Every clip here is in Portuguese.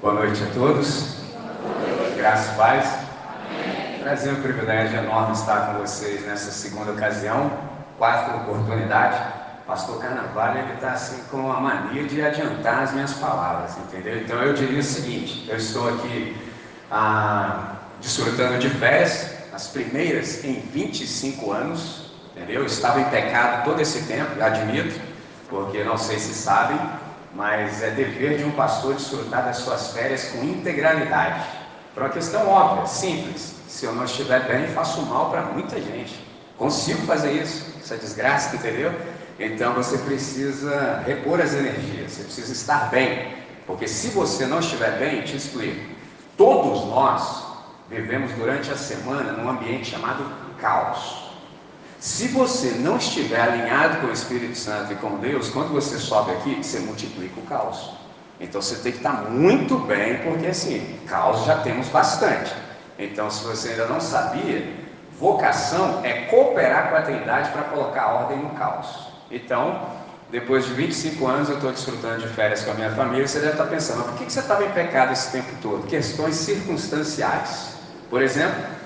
Boa noite a todos. Graças e paz. Prazer e um privilégio enorme estar com vocês nessa segunda ocasião, quarta oportunidade. Pastor Carnaval ele está assim com a mania de adiantar as minhas palavras, entendeu? Então eu diria o seguinte: eu estou aqui ah, desfrutando de férias, as primeiras em 25 anos, entendeu? Eu estava em pecado todo esse tempo, admito, porque não sei se sabem, mas é dever de um pastor desfrutar das suas férias com integralidade. Por uma questão óbvia, simples. Se eu não estiver bem, faço mal para muita gente. Consigo fazer isso, essa desgraça, entendeu? Então você precisa repor as energias, você precisa estar bem. Porque se você não estiver bem, te explico. Todos nós vivemos durante a semana num ambiente chamado caos. Se você não estiver alinhado com o Espírito Santo e com Deus, quando você sobe aqui, você multiplica o caos. Então você tem que estar muito bem, porque assim, caos já temos bastante. Então, se você ainda não sabia, vocação é cooperar com a Trindade para colocar ordem no caos. Então, depois de 25 anos, eu estou desfrutando de férias com a minha família. Você deve estar pensando, por que você estava em pecado esse tempo todo? Questões circunstanciais. Por exemplo,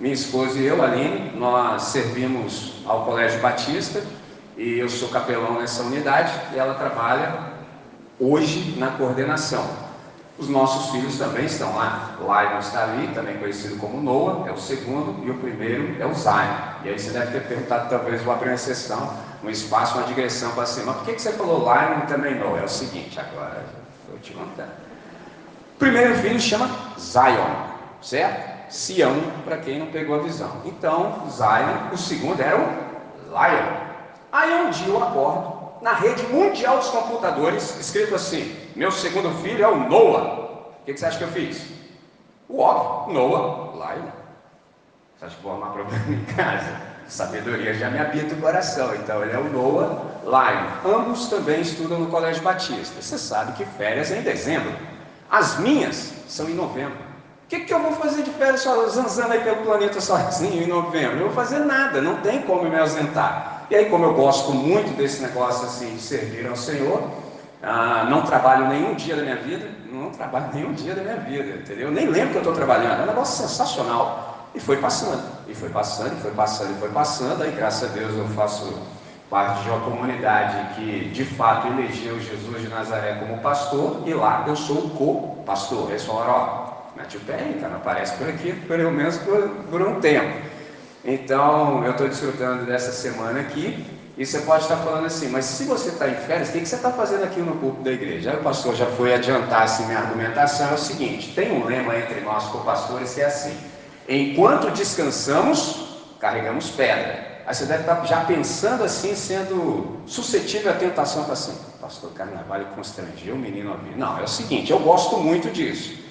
minha esposa e eu, Aline, nós servimos ao Colégio Batista e eu sou capelão nessa unidade e ela trabalha hoje na coordenação. Os nossos filhos também estão lá. Lion está ali, também conhecido como Noah, é o segundo, e o primeiro é o Zion. E aí você deve ter perguntado, talvez vou abrir uma exceção, um espaço, uma digressão para cima. Por que, que você falou Lion e também Noah? É o seguinte, agora vou te contar. O primeiro filho chama Zion, certo? Sião, para quem não pegou a visão. Então, Zion, o segundo era o Lion. Aí um dia eu acordo, na rede mundial dos computadores, escrito assim: Meu segundo filho é o Noah. O que, que você acha que eu fiz? O óbvio, Noah, Lion. Você acha que vou arrumar problema em casa? Sabedoria já me habita o coração. Então ele é o Noah, Lion. Ambos também estudam no Colégio Batista. Você sabe que férias é em dezembro. As minhas são em novembro que, que eu vou fazer de férias só zanzando aí pelo planeta sozinho em novembro? Eu vou fazer nada, não tem como me ausentar. E aí, como eu gosto muito desse negócio assim de servir ao Senhor, ah, não trabalho nenhum dia da minha vida, não trabalho nenhum dia da minha vida, entendeu? Nem lembro que eu estou trabalhando, é um negócio sensacional. E foi passando, e foi passando, e foi passando, e foi passando. Aí, graças a Deus, eu faço parte de uma comunidade que de fato elegeu Jesus de Nazaré como pastor, e lá eu sou o co-pastor. Eles falaram: ó, Mete o pé aí, cara, aparece por aqui, pelo menos por, por um tempo. Então, eu estou desfrutando dessa semana aqui, e você pode estar falando assim, mas se você está em férias, o que, você está fazendo aqui no culto da igreja? Aí o pastor já foi adiantar assim, minha argumentação, é o seguinte, tem um lema entre nós co-pastores que é assim, enquanto descansamos, carregamos pedra. Aí você deve estar já pensando assim, sendo suscetível à tentação para assim, pastor Carnaval constrangeu o menino a vir. Não, é o seguinte, eu gosto muito disso.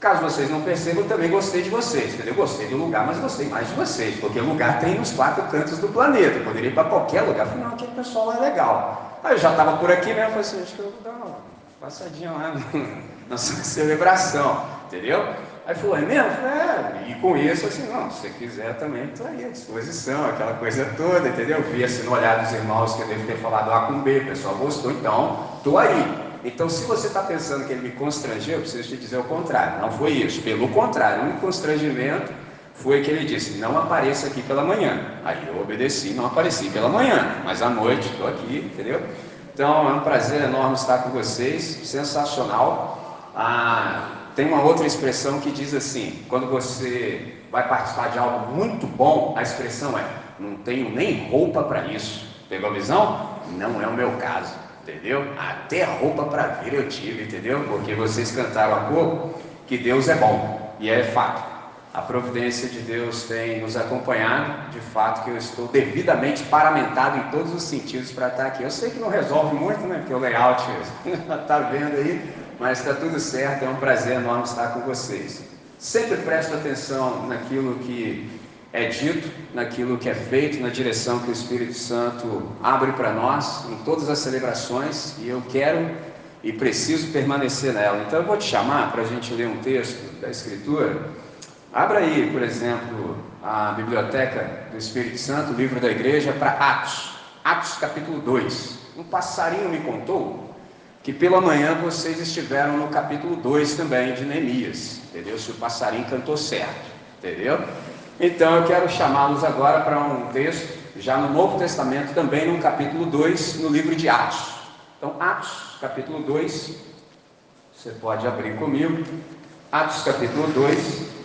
Caso vocês não percebam, também gostei de vocês, entendeu? Gostei do lugar, mas gostei mais de vocês, porque lugar tem nos quatro cantos do planeta. Eu poderia ir para qualquer lugar. Eu falei, não, aquele pessoal lá é legal. Aí eu já estava por aqui mesmo, eu falei assim, acho que eu vou dar uma passadinha lá na celebração, entendeu? Aí falou, é mesmo? Falei, é, e com isso, assim, não, se você quiser também, estou aí à disposição, aquela coisa toda, entendeu? Vi assim no olhar dos irmãos que eu devo ter falado A com B, o pessoal gostou, então, estou aí. Então, se você está pensando que ele me constrangeu, eu preciso te dizer o contrário. Não foi isso. Pelo contrário, o constrangimento foi que ele disse: Não apareça aqui pela manhã. Aí eu obedeci, não apareci pela manhã, mas à noite estou aqui, entendeu? Então é um prazer enorme estar com vocês, sensacional. Ah, tem uma outra expressão que diz assim: quando você vai participar de algo muito bom, a expressão é: Não tenho nem roupa para isso. Pegou a visão? Não é o meu caso entendeu? Até roupa para ver eu tive, entendeu? Porque vocês cantaram há pouco que Deus é bom, e é fato. A providência de Deus tem nos acompanhado, de fato que eu estou devidamente paramentado em todos os sentidos para estar aqui. Eu sei que não resolve muito, né? Porque o layout está vendo aí, mas está tudo certo, é um prazer enorme estar com vocês. Sempre presto atenção naquilo que é dito, naquilo que é feito, na direção que o Espírito Santo abre para nós em todas as celebrações e eu quero e preciso permanecer nela. Então eu vou te chamar para a gente ler um texto da Escritura. Abra aí, por exemplo, a Biblioteca do Espírito Santo, o livro da igreja, para Atos. Atos capítulo 2. Um passarinho me contou que pela manhã vocês estiveram no capítulo 2 também de Neemias, entendeu? Se o passarinho cantou certo, entendeu? Então eu quero chamá-los agora para um texto, já no Novo Testamento, também no capítulo 2, no livro de Atos. Então, Atos, capítulo 2, você pode abrir comigo. Atos, capítulo 2.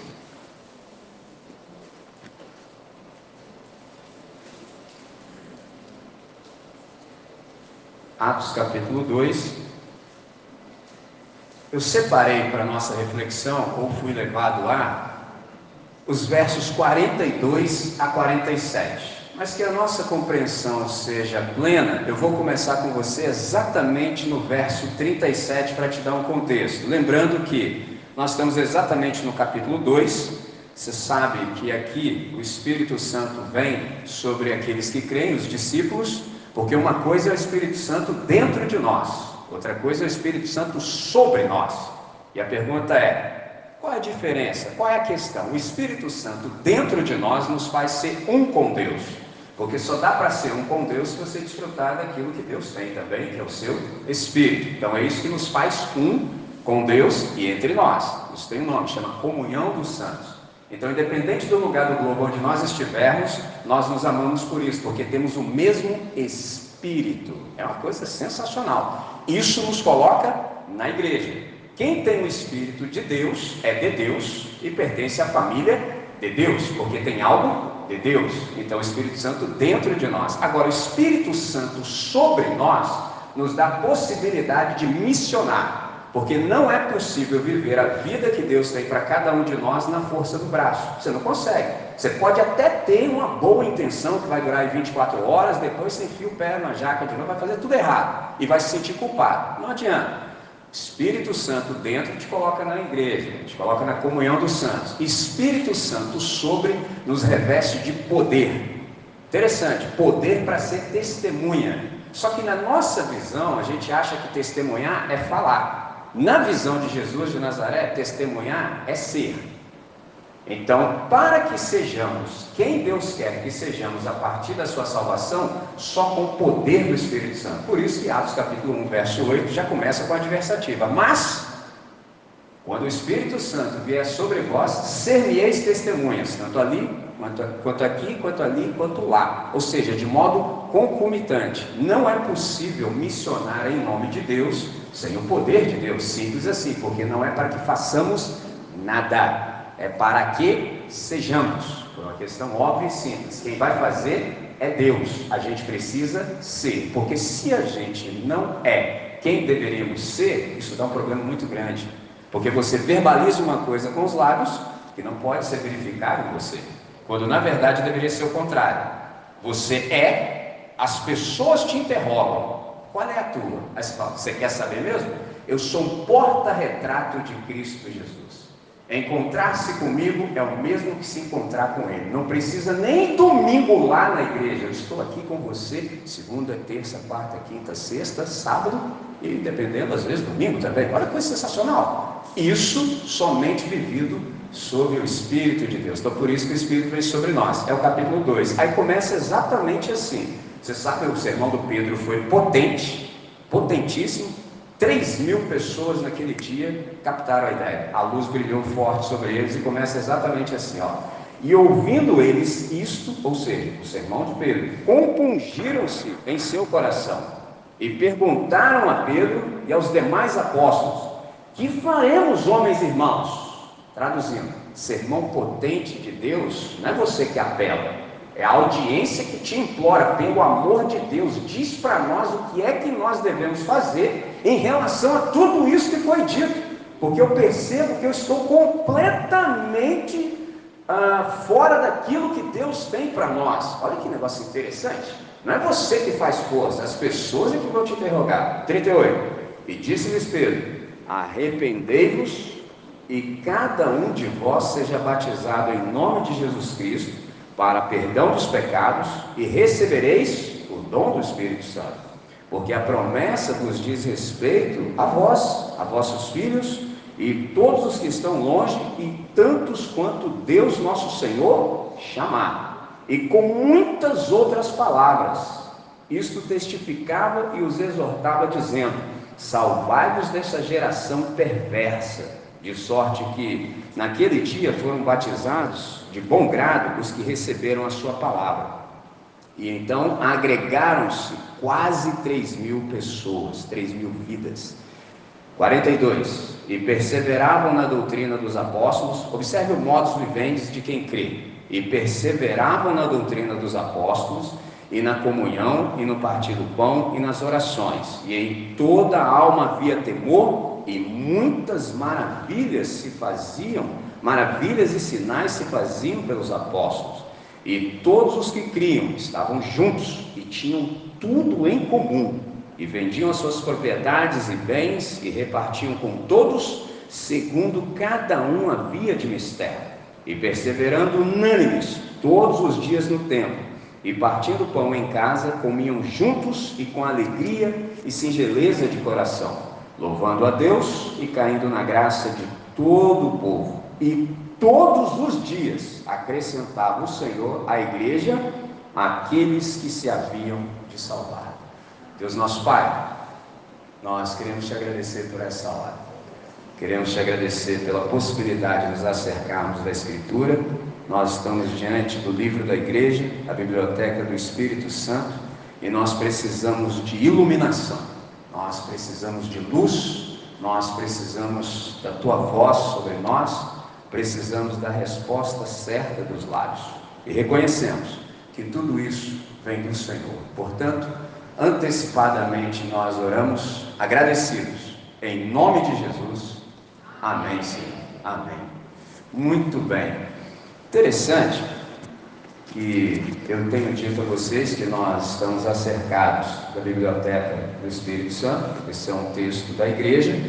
Atos capítulo 2. Eu separei para nossa reflexão, ou fui levado lá, os versos 42 a 47. Mas que a nossa compreensão seja plena, eu vou começar com você exatamente no verso 37 para te dar um contexto. Lembrando que nós estamos exatamente no capítulo 2. Você sabe que aqui o Espírito Santo vem sobre aqueles que creem, os discípulos, porque uma coisa é o Espírito Santo dentro de nós, outra coisa é o Espírito Santo sobre nós. E a pergunta é: qual é a diferença? Qual é a questão? O Espírito Santo dentro de nós nos faz ser um com Deus. Porque só dá para ser um com Deus se você desfrutar daquilo que Deus tem também, que é o seu Espírito. Então é isso que nos faz um com Deus e entre nós. Isso tem um nome, chama comunhão dos santos. Então, independente do lugar do globo onde nós estivermos, nós nos amamos por isso, porque temos o mesmo Espírito. É uma coisa sensacional. Isso nos coloca na igreja. Quem tem o Espírito de Deus é de Deus e pertence à família de Deus, porque tem algo de Deus. Então, o Espírito Santo dentro de nós. Agora, o Espírito Santo sobre nós nos dá a possibilidade de missionar. Porque não é possível viver a vida que Deus tem para cada um de nós na força do braço. Você não consegue. Você pode até ter uma boa intenção que vai durar 24 horas, depois você enfia o pé na jaca de novo, vai fazer tudo errado e vai se sentir culpado. Não adianta. Espírito Santo dentro te coloca na igreja, te coloca na comunhão dos santos. Espírito Santo sobre nos reveste de poder. Interessante, poder para ser testemunha. Só que na nossa visão, a gente acha que testemunhar é falar. Na visão de Jesus de Nazaré, testemunhar é ser. Então, para que sejamos quem Deus quer que sejamos a partir da sua salvação, só com o poder do Espírito Santo. Por isso que Atos capítulo 1, verso 8 já começa com a adversativa. Mas, quando o Espírito Santo vier sobre vós, ser-me-eis testemunhas, tanto ali, quanto, quanto aqui, quanto ali, quanto lá. Ou seja, de modo concomitante. Não é possível missionar em nome de Deus sem o poder de Deus, simples assim, porque não é para que façamos nada, é para que sejamos. Por uma questão óbvia e simples. Quem vai fazer é Deus. A gente precisa ser, porque se a gente não é quem deveríamos ser, isso dá um problema muito grande. Porque você verbaliza uma coisa com os lábios que não pode ser verificado em você, quando na verdade deveria ser o contrário. Você é, as pessoas te interrogam, qual é a tua? Aí você fala, você quer saber mesmo? Eu sou um porta-retrato de Cristo Jesus. Encontrar-se comigo é o mesmo que se encontrar com Ele. Não precisa nem domingo lá na igreja. Eu estou aqui com você segunda, terça, quarta, quinta, sexta, sábado e dependendo, às vezes, domingo também. Olha que coisa sensacional. Isso somente vivido sob o Espírito de Deus. Então, por isso que o Espírito veio sobre nós. É o capítulo 2. Aí começa exatamente assim. Você sabe que o sermão do Pedro foi potente, potentíssimo. 3 mil pessoas naquele dia captaram a ideia. A luz brilhou forte sobre eles e começa exatamente assim, ó. E ouvindo eles isto, ou seja, o sermão de Pedro, compungiram-se em seu coração e perguntaram a Pedro e aos demais apóstolos: Que faremos, homens e irmãos? Traduzindo, sermão potente de Deus, não é você que apela, é a audiência que te implora, pelo amor de Deus, diz para nós o que é que nós devemos fazer em relação a tudo isso que foi dito, porque eu percebo que eu estou completamente ah, fora daquilo que Deus tem para nós. Olha que negócio interessante. Não é você que faz força, as pessoas é que vão te interrogar. 38. E disse-lhes Pedro: Arrependei-vos e cada um de vós seja batizado em nome de Jesus Cristo para perdão dos pecados e recebereis o dom do Espírito Santo. Porque a promessa vos diz respeito a vós, a vossos filhos e todos os que estão longe e tantos quanto Deus nosso Senhor chamar. E com muitas outras palavras, isto testificava e os exortava, dizendo: Salvai-vos dessa geração perversa, de sorte que naquele dia foram batizados de bom grado os que receberam a sua palavra. E então agregaram-se quase 3 mil pessoas, 3 mil vidas. 42. E perseveravam na doutrina dos apóstolos, observe o modus vivendi de quem crê. E perseveravam na doutrina dos apóstolos, e na comunhão, e no partir do pão, e nas orações. E em toda a alma havia temor, e muitas maravilhas se faziam, maravilhas e sinais se faziam pelos apóstolos. E todos os que criam estavam juntos e tinham tudo em comum e vendiam as suas propriedades e bens e repartiam com todos, segundo cada um havia de mistério, e perseverando unânimes todos os dias no templo, e partindo pão em casa, comiam juntos e com alegria e singeleza de coração, louvando a Deus e caindo na graça de todo o povo. E todos os dias acrescentava o Senhor à igreja aqueles que se haviam de salvar. Deus nosso Pai, nós queremos te agradecer por essa hora. Queremos te agradecer pela possibilidade de nos acercarmos da Escritura. Nós estamos diante do livro da igreja, a biblioteca do Espírito Santo, e nós precisamos de iluminação, nós precisamos de luz, nós precisamos da tua voz sobre nós, precisamos da resposta certa dos lábios. E reconhecemos que tudo isso vem do Senhor. Portanto, antecipadamente nós oramos agradecidos. Em nome de Jesus. Amém, Senhor. Amém. Muito bem. Interessante que eu tenho dito a vocês que nós estamos acercados da biblioteca do Espírito Santo, esse é um texto da igreja,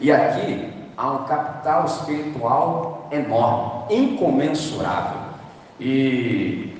e aqui há um capital espiritual enorme, incomensurável. E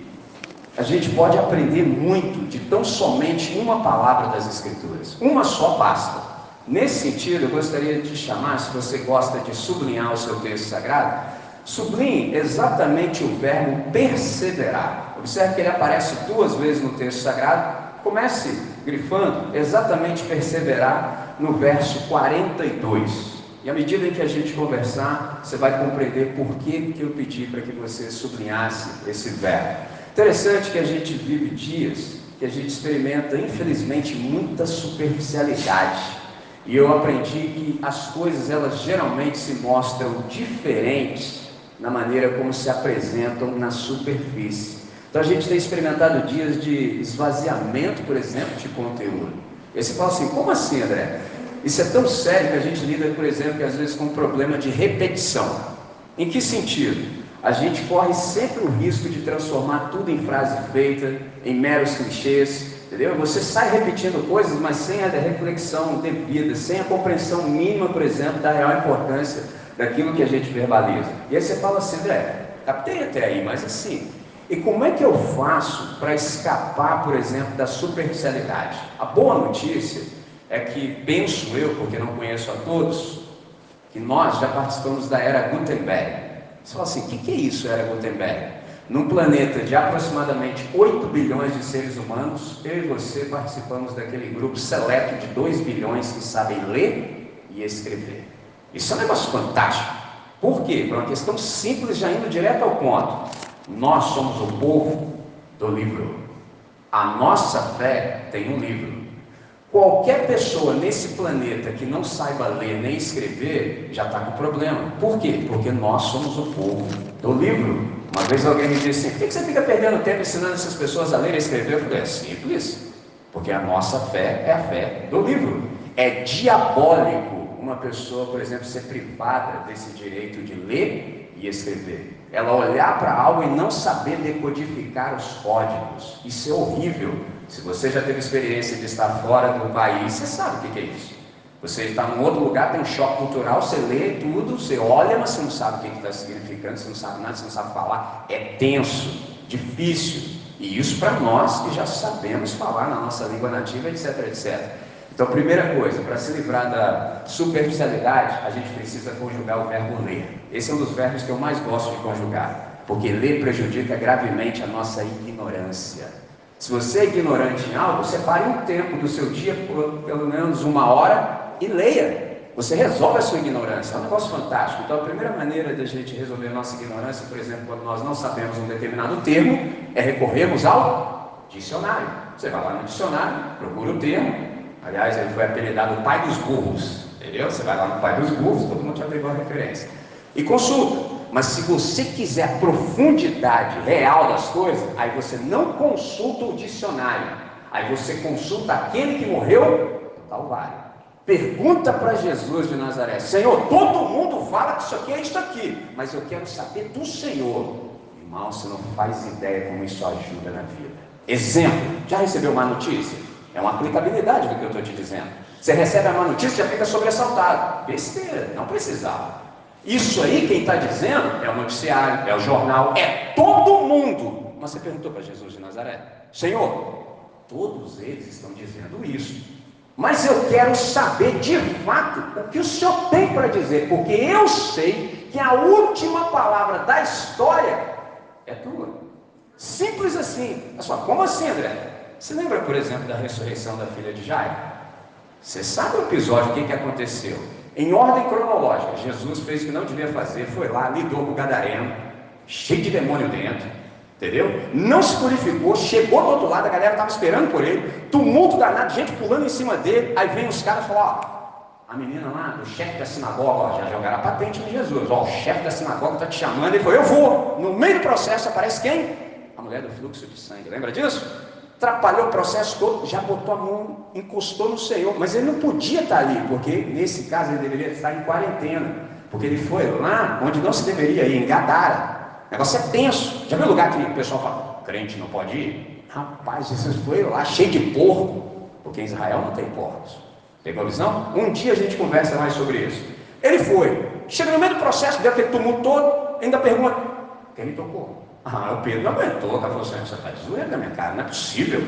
a gente pode aprender muito de tão somente uma palavra das Escrituras, uma só basta. Nesse sentido, eu gostaria de te chamar, se você gosta de sublinhar o seu texto sagrado, sublinhe exatamente o verbo perseverar. Observe que ele aparece duas vezes no texto sagrado. Comece grifando exatamente perseverar no verso 42. E à medida em que a gente conversar, você vai compreender por que, que eu pedi para que você sublinhasse esse verbo. Interessante que a gente vive dias que a gente experimenta, infelizmente, muita superficialidade. E eu aprendi que as coisas, elas geralmente se mostram diferentes na maneira como se apresentam na superfície. Então a gente tem experimentado dias de esvaziamento, por exemplo, de conteúdo. E você fala assim, como assim, André? Isso é tão sério que a gente lida, por exemplo, às vezes com um problema de repetição. Em que sentido? a gente corre sempre o risco de transformar tudo em frase feita, em meros clichês, entendeu? Você sai repetindo coisas, mas sem a reflexão devida, sem a compreensão mínima, por exemplo, da real importância daquilo que a gente verbaliza. E aí você fala assim, André, captei até aí, mas assim, e como é que eu faço para escapar, por exemplo, da superficialidade? A boa notícia é que, penso eu, porque não conheço a todos, que nós já participamos da era Gutenberg. Você fala assim: o que, que é isso, Era Gutenberg? Num planeta de aproximadamente 8 bilhões de seres humanos, eu e você participamos daquele grupo seleto de 2 bilhões que sabem ler e escrever. Isso é um negócio fantástico. Por quê? Por uma questão simples, já indo direto ao ponto. Nós somos o povo do livro. A nossa fé tem um livro. Qualquer pessoa nesse planeta que não saiba ler nem escrever já está com problema. Por quê? Porque nós somos o povo do livro. Uma vez alguém me disse assim: por que você fica perdendo tempo ensinando essas pessoas a ler e escrever? Eu falei: é simples. Porque a nossa fé é a fé do livro. É diabólico uma pessoa, por exemplo, ser privada desse direito de ler e escrever. Ela olhar para algo e não saber decodificar os códigos. Isso é horrível. Se você já teve experiência de estar fora do país, você sabe o que é isso. Você está em outro lugar, tem um choque cultural, você lê tudo, você olha, mas você não sabe o que está significando, você não sabe nada, você não sabe falar. É tenso, difícil. E isso para nós que já sabemos falar na nossa língua nativa, etc, etc. Então, primeira coisa, para se livrar da superficialidade, a gente precisa conjugar o verbo ler. Esse é um dos verbos que eu mais gosto de conjugar, porque ler prejudica gravemente a nossa ignorância. Se você é ignorante em algo, separe um tempo do seu dia, pelo menos uma hora, e leia. Você resolve a sua ignorância, é um negócio fantástico. Então, a primeira maneira da gente resolver a nossa ignorância, por exemplo, quando nós não sabemos um determinado termo, é recorrermos ao dicionário. Você vai lá no dicionário, procura o termo. Aliás, ele foi apelidado pai dos burros. Entendeu? Você vai lá no pai dos burros, todo mundo já pegou a referência. E consulta. Mas se você quiser a profundidade real das coisas, aí você não consulta o dicionário. Aí você consulta aquele que morreu no Calvário. Pergunta para Jesus de Nazaré: Senhor, todo mundo fala que isso aqui é isso aqui, mas eu quero saber do Senhor. Irmão, você não faz ideia como isso ajuda na vida. Exemplo: já recebeu uma notícia? É uma aplicabilidade do que eu estou te dizendo. Você recebe a má notícia e já fica sobressaltado. Besteira, não precisava. Isso aí, quem está dizendo, é o noticiário, é o jornal, é todo mundo. Mas você perguntou para Jesus de Nazaré: Senhor, todos eles estão dizendo isso. Mas eu quero saber de fato o que o Senhor tem para dizer, porque eu sei que a última palavra da história é tua. Simples assim. Só, como assim, André? Você lembra, por exemplo, da ressurreição da filha de Jairo? Você sabe o episódio, o que, que aconteceu? Em ordem cronológica, Jesus fez o que não devia fazer, foi lá, lidou com o gadareno, cheio de demônio dentro Entendeu? Não se purificou, chegou do outro lado, a galera estava esperando por ele, tumulto danado, gente pulando em cima dele. Aí vem os caras e falam: Ó, a menina lá, o chefe da sinagoga, ó, já jogaram a patente em Jesus. Ó, o chefe da sinagoga está te chamando. Ele falou: Eu vou. No meio do processo aparece quem? A mulher do fluxo de sangue. Lembra disso? Atrapalhou o processo todo, já botou a mão, encostou no Senhor. Mas ele não podia estar ali, porque nesse caso ele deveria estar em quarentena. Porque ele foi lá onde não se deveria ir, em Gadara. O negócio é tenso. Já viu lugar que o pessoal fala, crente não pode ir? Rapaz, Jesus foi lá cheio de porco, porque em Israel não tem porcos. Pegou a visão? Um dia a gente conversa mais sobre isso. Ele foi, chega no meio do processo, deu aquele tumulto todo, ainda pergunta: quem me tocou? Ah, o Pedro não aguentou, cara falou assim: você está zoando na minha cara, não é possível.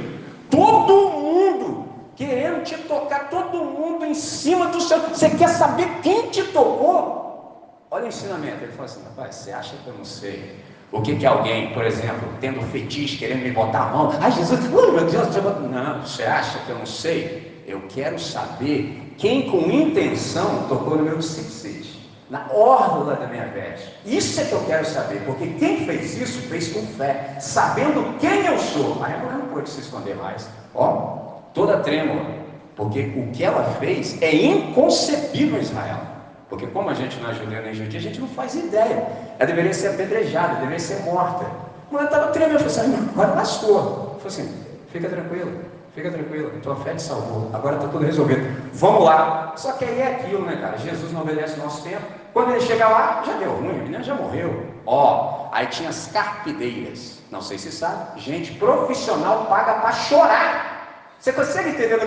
Todo mundo querendo te tocar, todo mundo em cima do seu. Você quer saber quem te tocou? Olha o ensinamento. Ele fala assim: rapaz, você acha que eu não sei? O que, que alguém, por exemplo, tendo fetiche, querendo me botar a mão, ai Jesus, oh, meu Deus, não, você acha que eu não sei? Eu quero saber quem com intenção tocou no meu cipsite, na orla da minha veste. Isso é que eu quero saber, porque quem fez isso fez com fé, sabendo quem eu sou. Aí ela não pode se esconder mais. Ó, toda trêmula, porque o que ela fez é inconcebível Israel. Porque como a gente não é judeu nem judia, a gente não faz ideia. Ela deveria ser apedrejada, deveria ser morta. Mas ela estava tremendo, eu falei assim, agora lascou. Eu falei assim, fica tranquilo, fica tranquilo, tua fé te salvou, agora está tudo resolvido. Vamos lá. Só que aí é aquilo, né, cara? Jesus não obedece o nosso tempo. Quando ele chega lá, já deu ruim, menina já morreu. Ó, aí tinha as carpideiras. Não sei se sabe, gente profissional paga para chorar. Você consegue entender?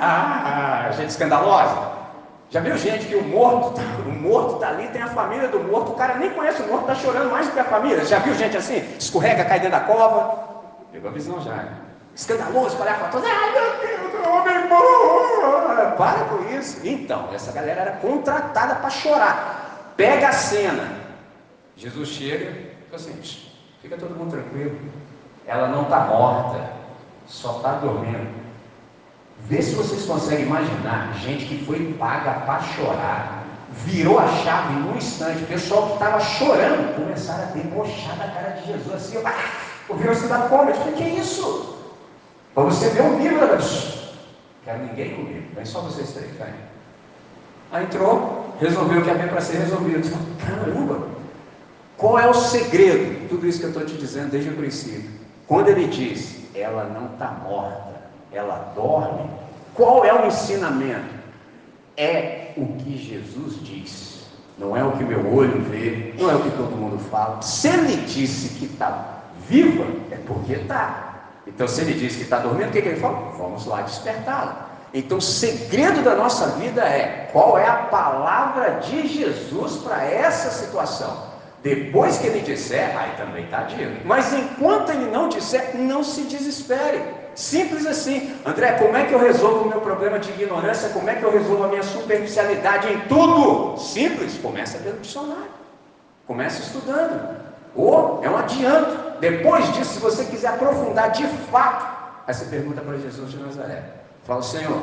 Ah, gente escandalosa. Já viu gente que o morto, tá, o morto está ali, tem a família do morto, o cara nem conhece o morto, está chorando mais do que a família. Já viu gente assim? Escorrega, cai dentro da cova. Pegou a visão já. Escandaloso, todos. Ai meu Deus, o homem morto. Para com isso. Então, essa galera era contratada para chorar. Pega a cena. Jesus chega e assim: fica todo mundo tranquilo. Ela não está morta, só está dormindo. Vê se vocês conseguem imaginar gente que foi paga para chorar, virou a chave num instante, o pessoal que estava chorando começaram a debochar da cara de Jesus, assim, ah, ouviram se dar fome, eu falei, que é isso? Para você ver um livro, quero ninguém comigo, vem só vocês três, vem. Aí entrou, resolveu o que havia para ser resolvido. Caramba, qual é o segredo? Tudo isso que eu estou te dizendo desde o princípio. Quando ele diz, ela não está morta, ela dorme. Qual é o ensinamento? É o que Jesus diz, não é o que meu olho vê, não é o que todo mundo fala. Se ele disse que está viva, é porque está. Então, se ele disse que está dormindo, o que, que ele fala? Vamos lá despertá-la. Então, o segredo da nossa vida é qual é a palavra de Jesus para essa situação. Depois que ele disser, aí também está dito. Mas enquanto ele não disser, não se desespere. Simples assim. André, como é que eu resolvo o meu problema de ignorância? Como é que eu resolvo a minha superficialidade em tudo? Simples. Começa pelo dicionário. Começa estudando. Ou é um adianto. Depois disso, se você quiser aprofundar de fato, aí você pergunta para Jesus de Nazaré. Fala, Senhor,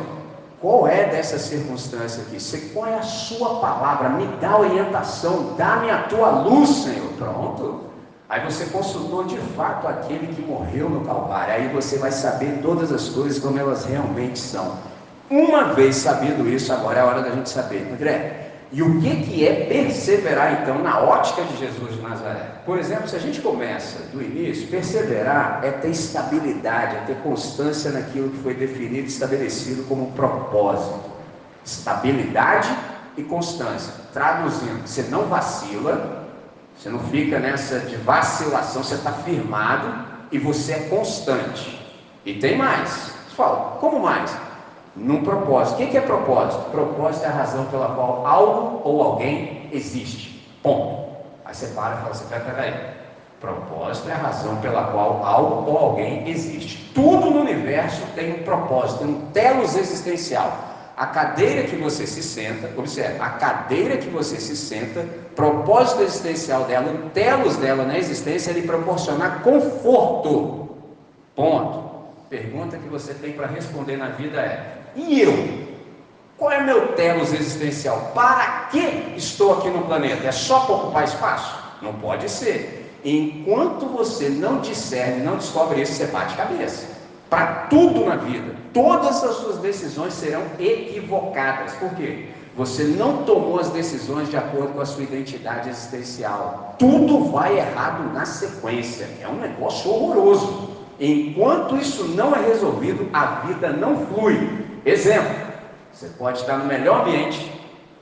qual é dessa circunstância aqui? Você, qual é a sua palavra? Me dá orientação, dá-me a tua luz, Senhor. Pronto. Aí você consultou de fato aquele que morreu no Calvário. Aí você vai saber todas as coisas como elas realmente são. Uma vez sabido isso, agora é a hora da gente saber. André, e o que, que é perseverar, então, na ótica de Jesus de Nazaré? Por exemplo, se a gente começa do início, perseverar é ter estabilidade, é ter constância naquilo que foi definido, estabelecido como propósito. Estabilidade e constância. Traduzindo, você não vacila, você não fica nessa de vacilação, você está firmado e você é constante. E tem mais. Você fala, como mais? Num propósito. O que é propósito? Propósito é a razão pela qual algo ou alguém existe. Ponto. Aí você para e fala assim: peraí. Propósito é a razão pela qual algo ou alguém existe. Tudo no universo tem um propósito, tem um telos existencial. A cadeira que você se senta, observe, a cadeira que você se senta, propósito existencial dela, o telos dela na existência é lhe proporcionar conforto. Ponto. Pergunta que você tem para responder na vida é: e eu? Qual é meu telos existencial? Para que estou aqui no planeta? É só para ocupar espaço? Não pode ser. Enquanto você não discerne, não descobre isso, você bate cabeça. Para tudo na vida, todas as suas decisões serão equivocadas. Por quê? Você não tomou as decisões de acordo com a sua identidade existencial. Tudo vai errado na sequência. É um negócio horroroso. Enquanto isso não é resolvido, a vida não flui. Exemplo: você pode estar no melhor ambiente,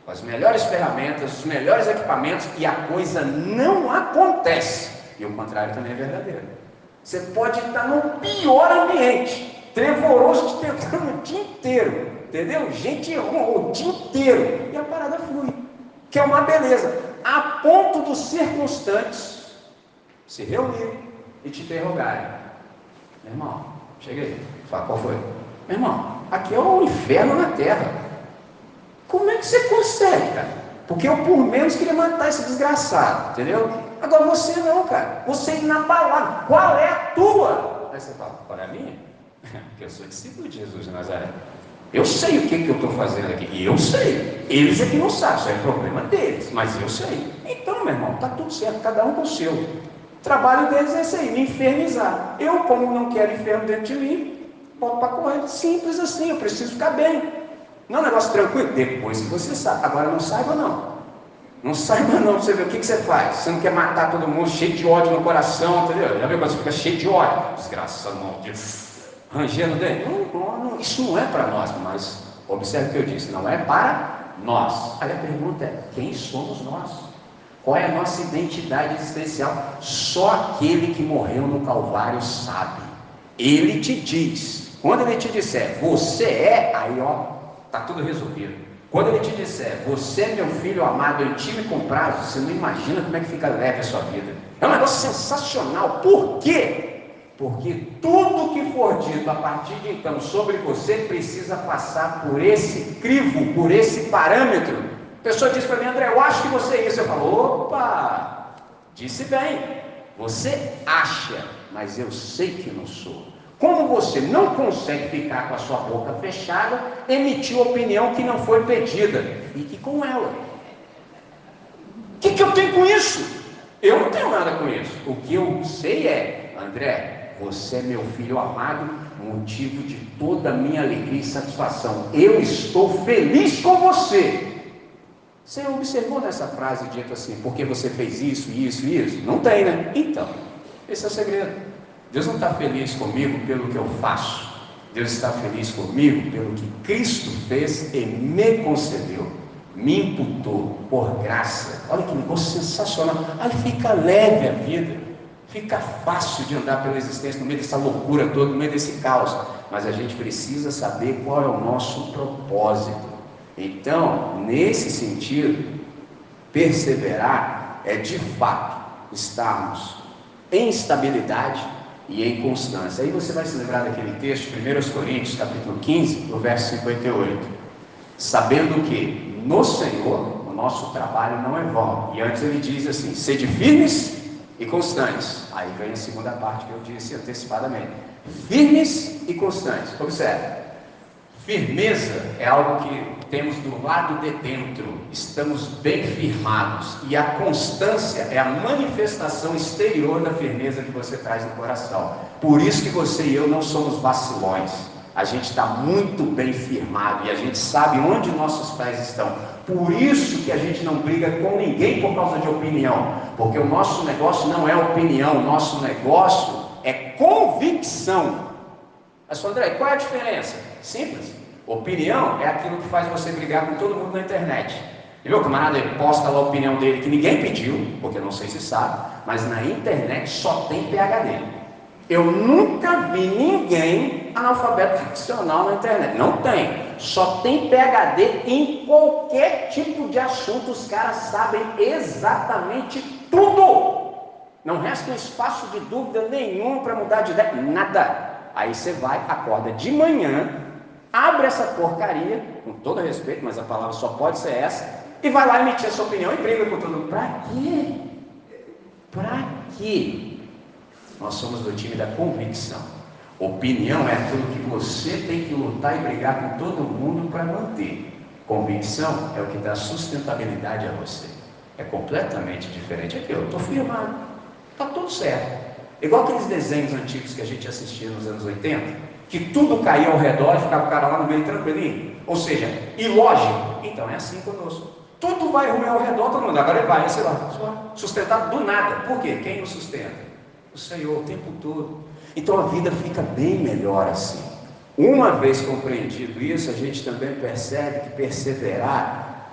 com as melhores ferramentas, os melhores equipamentos e a coisa não acontece. E o contrário também é verdadeiro. Você pode estar no pior ambiente, trevoroso, te tentando o dia inteiro, entendeu? Gente errou o dia inteiro e a parada flui, que é uma beleza, a ponto dos circunstantes se reunirem e te interrogarem. Meu irmão, cheguei. Fala, qual foi? Meu irmão, Aqui é um inferno na terra. Como é que você consegue, cara? Porque eu, por menos, queria matar esse desgraçado, entendeu? Agora você não, cara. Você é inabalável. Qual é a tua? Aí você fala, qual é a minha? Porque eu sou discípulo de Jesus de Nazaré. Eu sei o que, que eu estou fazendo aqui. E eu sei. Eles é que não sabem, isso é problema deles. Mas eu sei. Então, meu irmão, está tudo certo, cada um com o seu. O trabalho deles é esse aí, me infernizar. Eu, como não quero inferno dentro de mim, volto para correr. Simples assim, eu preciso ficar bem. Não é um negócio tranquilo? Depois que você sabe. Agora não saiba não. Não saiba não, você vê o que, que você faz. Você não quer matar todo mundo, cheio de ódio no coração, entendeu? Já viu quando você fica cheio de ódio? Desgraçado, maldito. Rangendo dele. Não, não, não, isso não é para nós, mas observe o que eu disse, não é para nós. Aí a pergunta é, quem somos nós? Qual é a nossa identidade existencial? Só aquele que morreu no Calvário sabe. Ele te diz quando ele te disser, você é, aí ó, tá tudo resolvido. Quando ele te disser, você é meu filho amado, eu tive com prazo, você não imagina como é que fica leve a sua vida. É um negócio sensacional. Por quê? Porque tudo que for dito a partir de então sobre você precisa passar por esse crivo, por esse parâmetro. A pessoa diz para mim, André, eu acho que você é isso. Eu falo, opa, disse bem. Você acha, mas eu sei que não sou. Como você não consegue ficar com a sua boca fechada, emitiu opinião que não foi pedida. Fique com ela. O que, que eu tenho com isso? Eu não tenho nada com isso. O que eu sei é, André, você é meu filho amado, motivo de toda a minha alegria e satisfação. Eu estou feliz com você. Você observou nessa frase dita assim, porque você fez isso, isso e isso? Não tem, né? Então, esse é o segredo. Deus não está feliz comigo pelo que eu faço. Deus está feliz comigo pelo que Cristo fez e me concedeu, me imputou por graça. Olha que negócio sensacional. Aí fica leve a vida, fica fácil de andar pela existência no meio dessa loucura toda, no meio desse caos. Mas a gente precisa saber qual é o nosso propósito. Então, nesse sentido, perseverar é de fato estarmos em estabilidade e em constância. Aí você vai se lembrar daquele texto, 1 Coríntios, capítulo 15, no verso 58. Sabendo que no Senhor o nosso trabalho não é vão. E antes ele diz assim: sede firmes e constantes. Aí vem a segunda parte que eu disse antecipadamente: firmes e constantes. Observe. Firmeza é algo que temos do lado de dentro, estamos bem firmados, e a constância é a manifestação exterior da firmeza que você traz no coração. Por isso que você e eu não somos vacilões. A gente está muito bem firmado e a gente sabe onde nossos pés estão. Por isso que a gente não briga com ninguém por causa de opinião, porque o nosso negócio não é opinião, o nosso negócio é convicção. Mas, André, qual é a diferença? Simples. Opinião é aquilo que faz você brigar com todo mundo na internet. E meu camarada ele posta lá a opinião dele que ninguém pediu, porque não sei se sabe, mas na internet só tem PHD. Eu nunca vi ninguém analfabeto ficcional na internet. Não tem. Só tem PHD em qualquer tipo de assunto. Os caras sabem exatamente tudo. Não resta um espaço de dúvida nenhum para mudar de ideia. Nada. Aí você vai, acorda de manhã, abre essa porcaria, com todo respeito, mas a palavra só pode ser essa, e vai lá emitir a sua opinião e briga com todo mundo. Para quê? Para quê? Nós somos do time da convicção. Opinião é aquilo que você tem que lutar e brigar com todo mundo para manter. Convicção é o que dá sustentabilidade a você. É completamente diferente. Aqui, eu estou firmado. Está tudo certo. Igual aqueles desenhos antigos que a gente assistia nos anos 80 que tudo caía ao redor e ficava o cara lá no meio tranquilinho. Ou seja, ilógico. Então é assim conosco. Tudo vai ruim ao redor, todo mundo. Agora ele vai, sei lá, sustentado do nada. Por quê? Quem nos sustenta? O Senhor, o tempo todo. Então a vida fica bem melhor assim. Uma vez compreendido isso, a gente também percebe que perseverar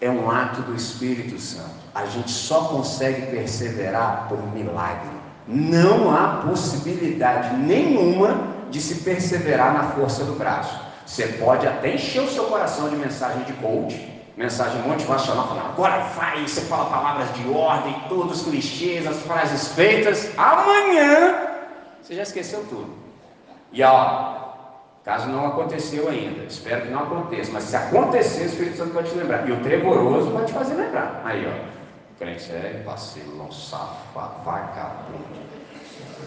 é um ato do Espírito Santo. A gente só consegue perseverar por milagre. Não há possibilidade nenhuma de se perseverar na força do braço. Você pode até encher o seu coração de mensagem de coach, mensagem motivacional, falando, agora vai, você fala palavras de ordem, todos os clichês, as frases feitas, amanhã você já esqueceu tudo. E ó, caso não aconteceu ainda, espero que não aconteça, mas se acontecer, o Espírito Santo vai te lembrar. E o tremoroso vai te fazer lembrar. Aí, ó, crente é vacilão, safado, vagabundo.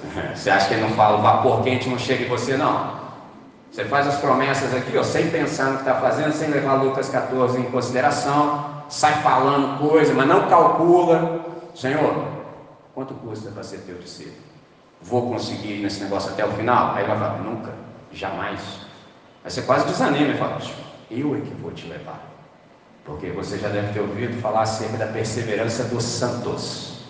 Você acha que ele não fala o vapor quente não chega em você, não? Você faz as promessas aqui, ó, sem pensar no que está fazendo, sem levar Lucas 14 em consideração, sai falando coisa, mas não calcula. Senhor, quanto custa para ser teu discípulo? Vou conseguir nesse negócio até o final? Aí ele vai falar, nunca, jamais. Aí você quase desanima e fala, eu é que vou te levar. Porque você já deve ter ouvido falar acerca da perseverança dos santos.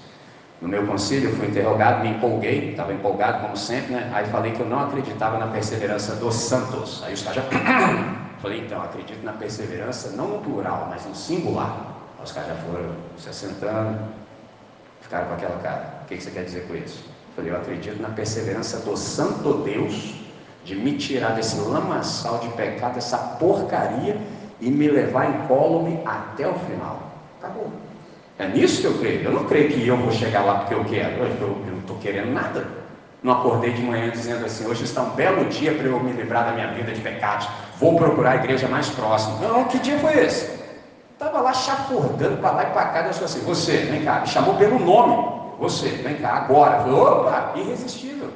No meu concílio, fui interrogado, me empolguei, estava empolgado como sempre, né? Aí falei que eu não acreditava na perseverança dos santos. Aí os caras já. falei, então, acredito na perseverança, não no plural, mas no singular. Aí os caras já foram se assentando, ficaram com aquela cara. O que você quer dizer com isso? falei, eu acredito na perseverança do Santo Deus de me tirar desse lamaçal de pecado, dessa porcaria e me levar incólume até o final. Acabou. É nisso que eu creio. Eu não creio que eu vou chegar lá porque eu quero. Eu não estou querendo nada. Não acordei de manhã dizendo assim: hoje está um belo dia para eu me livrar da minha vida de pecados. Vou procurar a igreja mais próxima. Não, que dia foi esse? Estava lá chafurdando para lá e para cá. Deus falou assim: Você, vem cá. Me chamou pelo nome. Você, vem cá, agora. Eu falei: Opa, irresistível.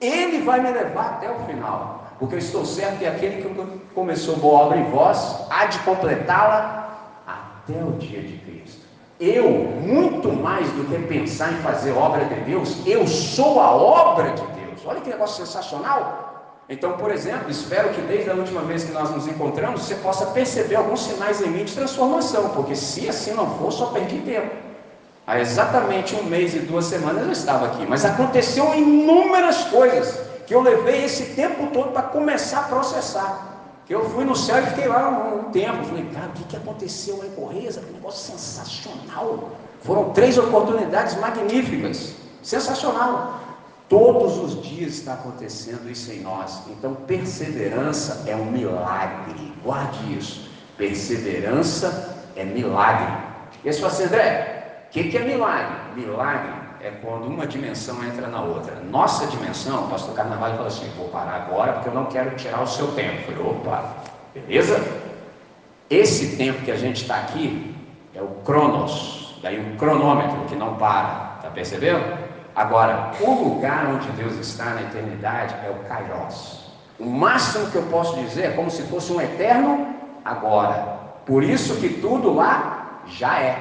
Ele vai me levar até o final. Porque eu estou certo que aquele que começou boa obra em vós há de completá-la até o dia de Cristo. Eu, muito mais do que pensar em fazer obra de Deus, eu sou a obra de Deus. Olha que negócio sensacional. Então, por exemplo, espero que desde a última vez que nós nos encontramos, você possa perceber alguns sinais em mim de transformação, porque se assim não for, só perdi tempo. Há exatamente um mês e duas semanas eu estava aqui, mas aconteceu inúmeras coisas que eu levei esse tempo todo para começar a processar que eu fui no céu e fiquei lá um, um tempo. Falei, cara, o que, que aconteceu lá em Correios? Que negócio sensacional. Foram três oportunidades magníficas. Sensacional. Todos os dias está acontecendo isso em nós. Então, perseverança é um milagre. Guarde isso. Perseverança é milagre. E você fala assim, André, o que, que é milagre? Milagre é quando uma dimensão entra na outra. Nossa dimensão, o pastor Carnaval fala assim: vou parar agora porque eu não quero tirar o seu tempo. Eu falei, opa, beleza? Esse tempo que a gente está aqui é o Cronos, daí o cronômetro que não para, tá percebendo? Agora, o lugar onde Deus está na eternidade é o Kairos. O máximo que eu posso dizer é como se fosse um eterno agora. Por isso que tudo lá já é.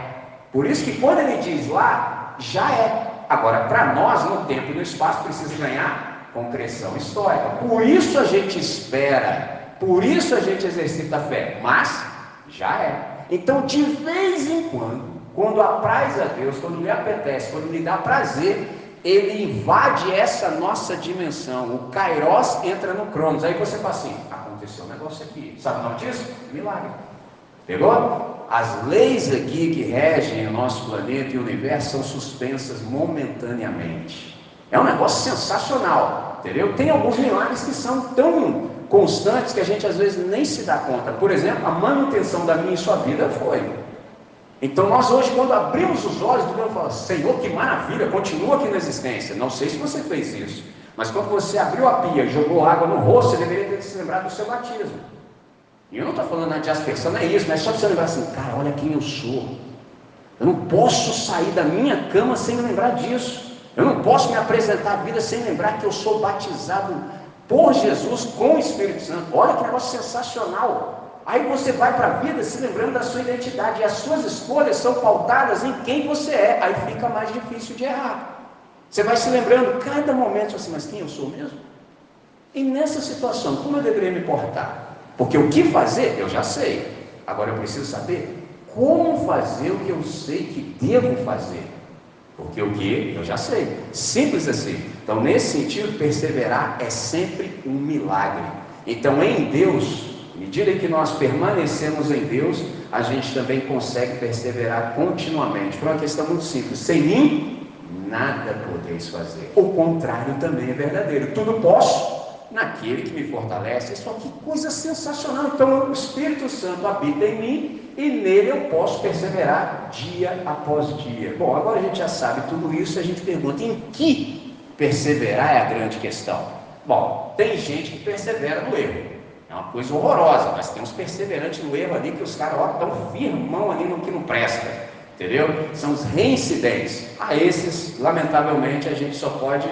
Por isso que quando ele diz lá, já é. Agora, para nós, no tempo e no espaço, precisa ganhar concreção histórica. Por isso a gente espera, por isso a gente exercita a fé. Mas já é. Então, de vez em quando, quando apraz a Deus, quando lhe apetece, quando lhe dá prazer, ele invade essa nossa dimensão. O Kairos entra no Cronos. Aí você fala assim: aconteceu um negócio aqui. Sabe o nome disso? Milagre. Pegou? As leis aqui que regem o nosso planeta e o universo são suspensas momentaneamente. É um negócio sensacional, entendeu? Tem alguns milagres que são tão constantes que a gente às vezes nem se dá conta. Por exemplo, a manutenção da minha e sua vida foi. Então nós hoje, quando abrimos os olhos, devemos falar, Senhor, que maravilha, continua aqui na existência. Não sei se você fez isso, mas quando você abriu a pia jogou água no rosto, você deveria ter se lembrado do seu batismo. E eu não estou falando de aspersão, não é isso, mas só você lembrar assim, cara, olha quem eu sou. Eu não posso sair da minha cama sem lembrar disso. Eu não posso me apresentar à vida sem lembrar que eu sou batizado por Jesus com o Espírito Santo. Olha que negócio sensacional. Aí você vai para a vida se lembrando da sua identidade, e as suas escolhas são pautadas em quem você é, aí fica mais difícil de errar. Você vai se lembrando cada momento assim, mas quem eu sou mesmo? E nessa situação, como eu deveria me portar? Porque o que fazer, eu já sei. Agora eu preciso saber como fazer o que eu sei que devo fazer. Porque o que eu já sei. Simples assim. Então, nesse sentido, perseverar é sempre um milagre. Então, em Deus, à medida que nós permanecemos em Deus, a gente também consegue perseverar continuamente. Por uma questão muito simples: sem mim, nada podeis fazer. O contrário também é verdadeiro. Tudo posso naquele que me fortalece. Isso aqui coisa sensacional. Então, o Espírito Santo habita em mim e nele eu posso perseverar dia após dia. Bom, agora a gente já sabe tudo isso, a gente pergunta em que perseverar é a grande questão. Bom, tem gente que persevera no erro. É uma coisa horrorosa, mas tem uns perseverantes no erro ali que os caras estão firmão ali no que não presta. Entendeu? São os reincidentes. A esses, lamentavelmente, a gente só pode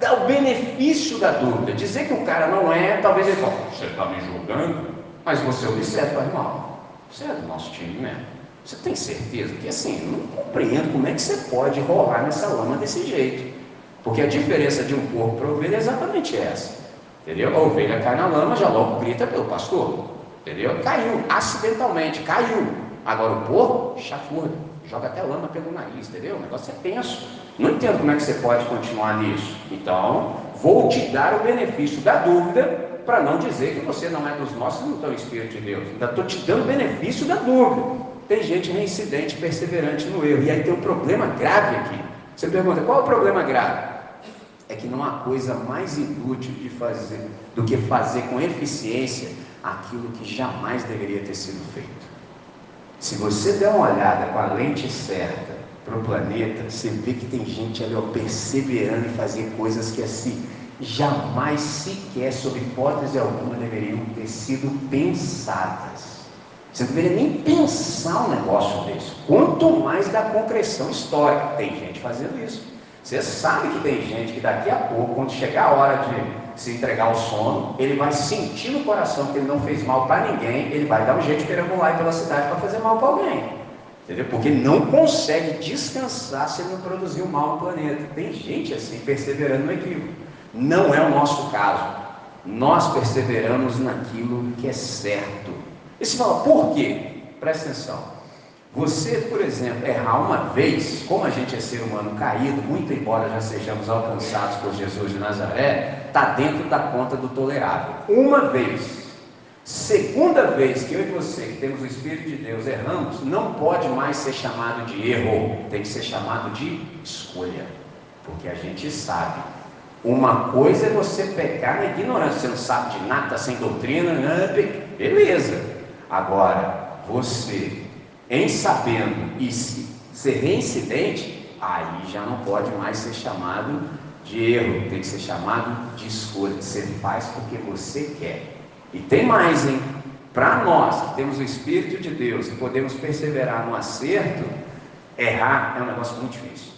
dar o benefício da dúvida. Dizer que o cara não é, talvez ele fale, você está me julgando, mas você observa, é irmão, você é do nosso time mesmo. Você tem certeza? Que assim, eu não compreendo como é que você pode rolar nessa lama desse jeito. Porque a diferença de um corpo para ovelha é exatamente essa. Entendeu? A ovelha cai na lama, já logo grita pelo pastor. Entendeu? Caiu, acidentalmente, caiu. Agora o porco chafurda, joga até lama pelo nariz, entendeu? O negócio é tenso. Não entendo como é que você pode continuar nisso. Então, vou te dar o benefício da dúvida para não dizer que você não é dos nossos e não tem o Espírito de Deus. Ainda estou te dando o benefício da dúvida. Tem gente reincidente, perseverante no erro. E aí tem um problema grave aqui. Você pergunta, qual é o problema grave? é que não há coisa mais inútil de fazer do que fazer com eficiência aquilo que jamais deveria ter sido feito. Se você der uma olhada com a lente certa para o planeta, você vê que tem gente ali ó, perseverando em fazer coisas que assim jamais sequer, sob hipótese alguma, deveriam ter sido pensadas. Você não deveria nem pensar um negócio desse. Quanto mais da concreção histórica. Tem gente fazendo isso. Você sabe que tem gente que daqui a pouco, quando chegar a hora de se entregar ao sono, ele vai sentir no coração que ele não fez mal para ninguém, ele vai dar um jeito de perambular pela cidade para fazer mal para alguém. Entendeu? Porque não consegue descansar se ele não produzir o mal no planeta. Tem gente assim, perseverando no equívoco. Não é o nosso caso. Nós perseveramos naquilo que é certo. E se fala, por quê? Presta atenção. Você, por exemplo, errar uma vez, como a gente é ser humano caído, muito embora já sejamos alcançados por Jesus de Nazaré, está dentro da conta do tolerável. Uma vez. Segunda vez que eu e você, que temos o Espírito de Deus, erramos, não pode mais ser chamado de erro, tem que ser chamado de escolha. Porque a gente sabe. Uma coisa é você pecar na ignorância, você não sabe de nada, está sem doutrina, né? beleza. Agora, você em sabendo e ser reincidente, aí já não pode mais ser chamado de erro, tem que ser chamado de escolha. Você faz porque você quer. E tem mais, hein? Para nós que temos o Espírito de Deus e podemos perseverar no acerto, errar é um negócio muito difícil.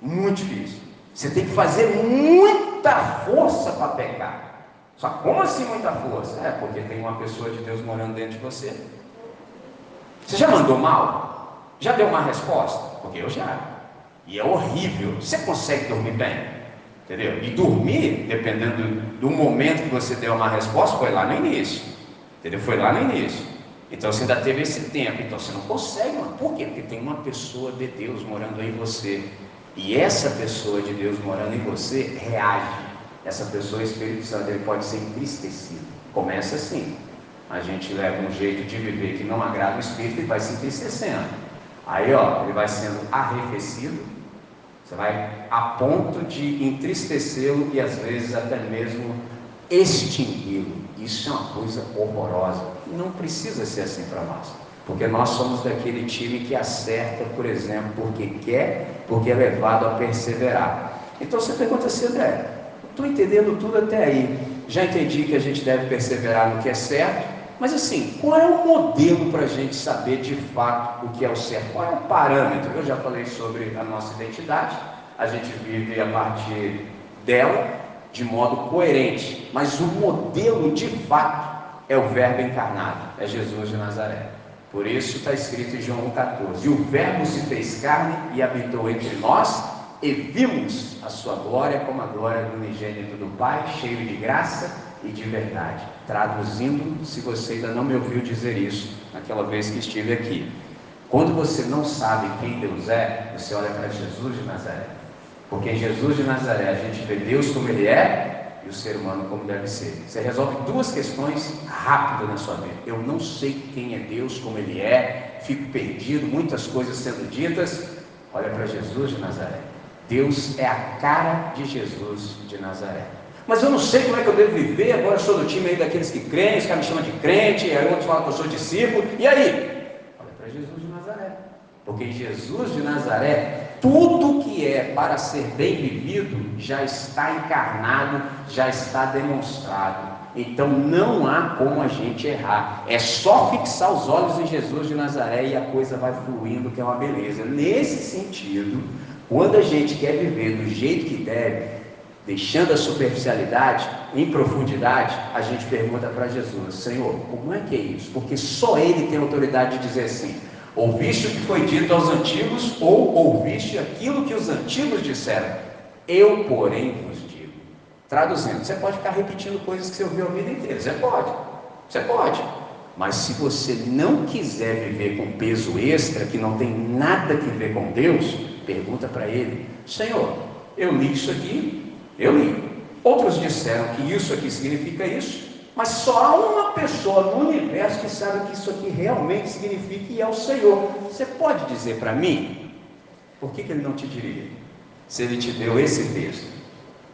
Muito difícil. Você tem que fazer muita força para pecar. Só como assim muita força? É, porque tem uma pessoa de Deus morando dentro de você. Você já mandou mal? Já deu uma resposta? Porque eu já. E é horrível. Você consegue dormir bem? Entendeu? E dormir, dependendo do momento que você deu uma resposta, foi lá no início. Entendeu? Foi lá no início. Então você ainda teve esse tempo. Então você não consegue, mano. Por quê? Porque tem uma pessoa de Deus morando em você. E essa pessoa de Deus morando em você reage. Essa pessoa, o Espírito Santo, ele pode ser entristecido. Começa assim. A gente leva um jeito de viver que não agrada o Espírito e vai se entristecendo. Aí, ó, ele vai sendo arrefecido. Você vai a ponto de entristecê-lo e às vezes até mesmo extingui-lo. Isso é uma coisa horrorosa. Não precisa ser assim para nós. Porque nós somos daquele time que acerta, por exemplo, porque quer, porque é levado a perseverar. Então você pergunta assim, André, estou entendendo tudo até aí. Já entendi que a gente deve perseverar no que é certo, mas assim, qual é o modelo para a gente saber de fato o que é o certo? Qual é o parâmetro? Eu já falei sobre a nossa identidade, a gente vive a partir dela de modo coerente, mas o modelo de fato é o Verbo encarnado, é Jesus de Nazaré. Por isso está escrito em João 14: E o Verbo se fez carne e habitou entre nós, e vimos a sua glória como a glória do unigênito do Pai, cheio de graça e de verdade. Traduzindo, se você ainda não me ouviu dizer isso, naquela vez que estive aqui. Quando você não sabe quem Deus é, você olha para Jesus de Nazaré. Porque em Jesus de Nazaré a gente vê Deus como Ele é e o ser humano como deve ser. Você resolve duas questões rápido na sua vida. Eu não sei quem é Deus, como Ele é, fico perdido, muitas coisas sendo ditas. Olha para Jesus de Nazaré. Deus é a cara de Jesus de Nazaré. Mas eu não sei como é que eu devo viver, agora eu sou do time aí daqueles que creem, os caras me chamam de crente, aí outros falam que eu sou discípulo, e aí? Olha para Jesus de Nazaré. Porque Jesus de Nazaré tudo que é para ser bem vivido já está encarnado, já está demonstrado. Então não há como a gente errar. É só fixar os olhos em Jesus de Nazaré e a coisa vai fluindo, que é uma beleza. Nesse sentido, quando a gente quer viver do jeito que deve, deixando a superficialidade em profundidade, a gente pergunta para Jesus: Senhor, como é que é isso? Porque só Ele tem autoridade de dizer assim. Ouviste o que foi dito aos antigos, ou ouviste aquilo que os antigos disseram? Eu, porém, vos digo. Traduzindo, você pode ficar repetindo coisas que você ouviu a vida inteira. Você pode, você pode. Mas se você não quiser viver com peso extra, que não tem nada a ver com Deus, pergunta para Ele: Senhor, eu li isso aqui, eu li. Outros disseram que isso aqui significa isso, mas só há uma pessoa no universo que sabe o que isso aqui realmente significa e é o Senhor. Você pode dizer para mim? Por que, que ele não te diria? Se ele te deu esse texto.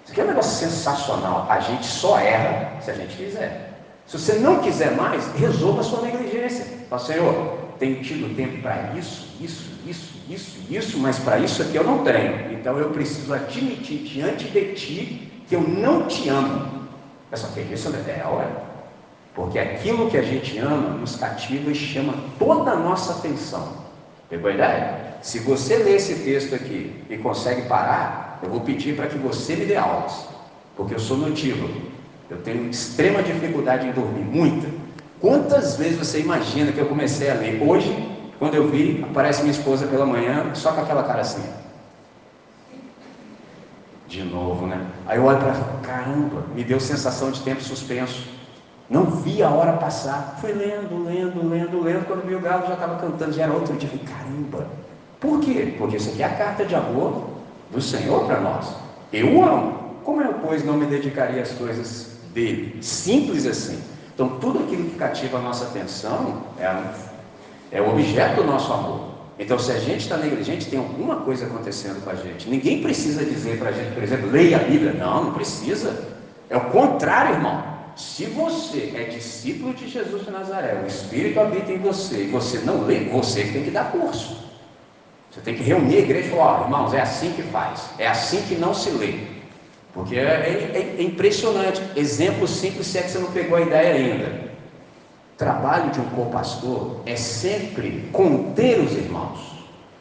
Isso aqui é um negócio sensacional. A gente só erra se a gente quiser. Se você não quiser mais, resolva a sua negligência. Fala, Senhor, tenho tido tempo para isso, isso, isso, isso, isso, mas para isso aqui eu não tenho. Então eu preciso admitir diante de ti que eu não te amo mas só que isso é hora. Porque aquilo que a gente ama nos cativa e chama toda a nossa atenção. Pegou a ideia? Se você lê esse texto aqui e consegue parar, eu vou pedir para que você me dê aulas. Porque eu sou notívago. Eu tenho extrema dificuldade em dormir, muita. Quantas vezes você imagina que eu comecei a ler? Hoje, quando eu vi, aparece minha esposa pela manhã, só com aquela cara assim. De novo, né? Aí eu olho para caramba, me deu sensação de tempo suspenso. Não vi a hora passar. Fui lendo, lendo, lendo, lendo. Quando vi o galo já estava cantando, já era outro dia. Falei, caramba. Por quê? Porque isso aqui é a carta de amor do Senhor para nós. Eu amo. Como eu, pois, não me dedicaria às coisas dele? Simples assim. Então, tudo aquilo que cativa a nossa atenção é, é o objeto do nosso amor. Então, se a gente está negligente, tem alguma coisa acontecendo com a gente. Ninguém precisa dizer para a gente, por exemplo, leia a Bíblia. Não, não precisa. É o contrário, irmão. Se você é discípulo de Jesus de Nazaré, o Espírito habita em você, e você não lê, você tem que dar curso. Você tem que reunir a igreja e falar, oh, irmãos, é assim que faz, é assim que não se lê. Porque é, é, é impressionante. Exemplo simples, se é que você não pegou a ideia ainda trabalho de um co-pastor é sempre conter os irmãos.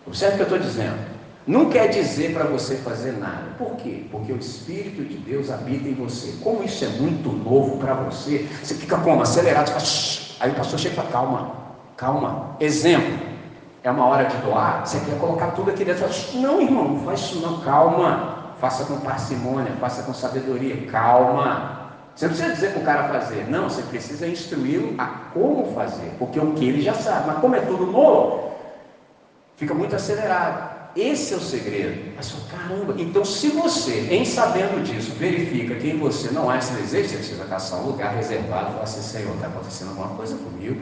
Observe o que eu estou dizendo. não quer dizer para você fazer nada. Por quê? Porque o Espírito de Deus habita em você. Como isso é muito novo para você, você fica como? Acelerado, você fala, aí o pastor chega e fala, calma, calma. Exemplo, é uma hora de doar, você quer colocar tudo aqui dentro. Não, irmão, não faz isso não, calma. Faça com parcimônia, faça com sabedoria, calma. Você não precisa dizer para o cara fazer, não, você precisa instruí-lo a como fazer, porque o que ele já sabe, mas como é tudo novo, fica muito acelerado. Esse é o segredo. Mas caramba, então se você, em sabendo disso, verifica que em você não há esse desejo, você precisa caçar um lugar reservado e falar assim, Senhor, está acontecendo alguma coisa comigo.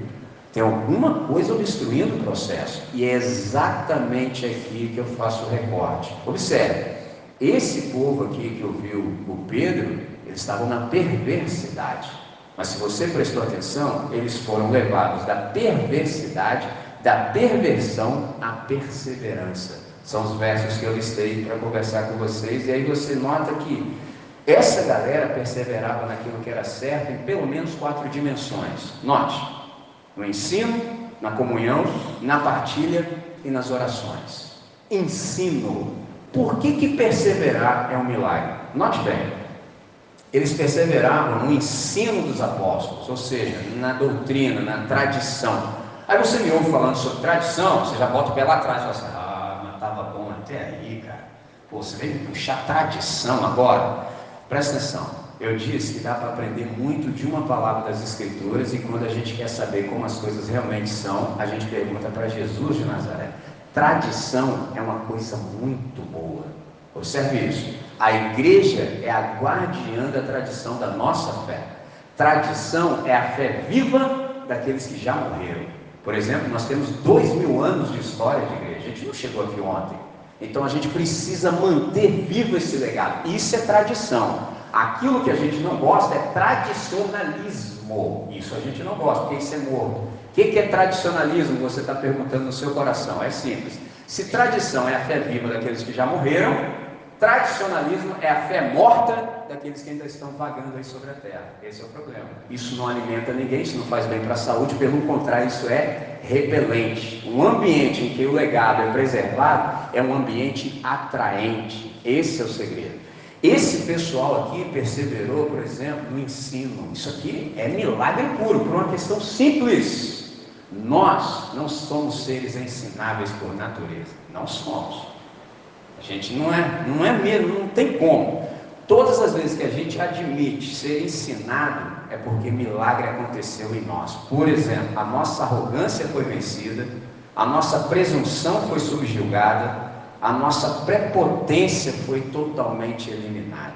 Tem alguma coisa obstruindo o processo. E é exatamente aqui que eu faço o recorte. Observe, esse povo aqui que ouviu o Pedro, eles estavam na perversidade. Mas se você prestou atenção, eles foram levados da perversidade, da perversão à perseverança. São os versos que eu listei para conversar com vocês. E aí você nota que essa galera perseverava naquilo que era certo em pelo menos quatro dimensões. Note, no ensino, na comunhão, na partilha e nas orações. Ensino. Por que, que perseverar é um milagre? Note bem, eles perseveravam no ensino dos apóstolos, ou seja, na doutrina, na tradição. Aí você me ouve falando sobre tradição, você já bota o pé lá atrás e fala assim, ah, mas estava bom até aí, cara. Pô, você vem puxar tradição agora. Presta atenção. Eu disse que dá para aprender muito de uma palavra das Escrituras e quando a gente quer saber como as coisas realmente são, a gente pergunta para Jesus de Nazaré. Tradição é uma coisa muito boa. Observe isso. A igreja é a guardiã da tradição da nossa fé. Tradição é a fé viva daqueles que já morreram. Por exemplo, nós temos dois mil anos de história de igreja. A gente não chegou aqui ontem. Então a gente precisa manter vivo esse legado. Isso é tradição. Aquilo que a gente não gosta é tradicionalismo. Isso a gente não gosta, porque isso é morto. O que é tradicionalismo? Você está perguntando no seu coração. É simples. Se tradição é a fé viva daqueles que já morreram, tradicionalismo é a fé morta daqueles que ainda estão vagando aí sobre a terra. Esse é o problema. Isso não alimenta ninguém, isso não faz bem para a saúde, pelo contrário, isso é repelente. Um ambiente em que o legado é preservado é um ambiente atraente. Esse é o segredo. Esse pessoal aqui perseverou, por exemplo, no ensino. Isso aqui é milagre puro, por uma questão simples. Nós não somos seres ensináveis por natureza. Não somos. A gente não é, não é mesmo, não tem como. Todas as vezes que a gente admite ser ensinado, é porque milagre aconteceu em nós. Por exemplo, a nossa arrogância foi vencida, a nossa presunção foi subjugada, a nossa prepotência foi totalmente eliminada.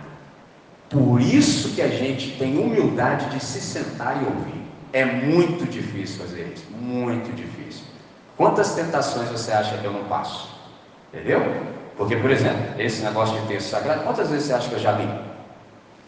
Por isso que a gente tem humildade de se sentar e ouvir. É muito difícil fazer isso, muito difícil. Quantas tentações você acha que eu não passo? Entendeu? Porque, por exemplo, esse negócio de texto sagrado, quantas vezes você acha que eu já li?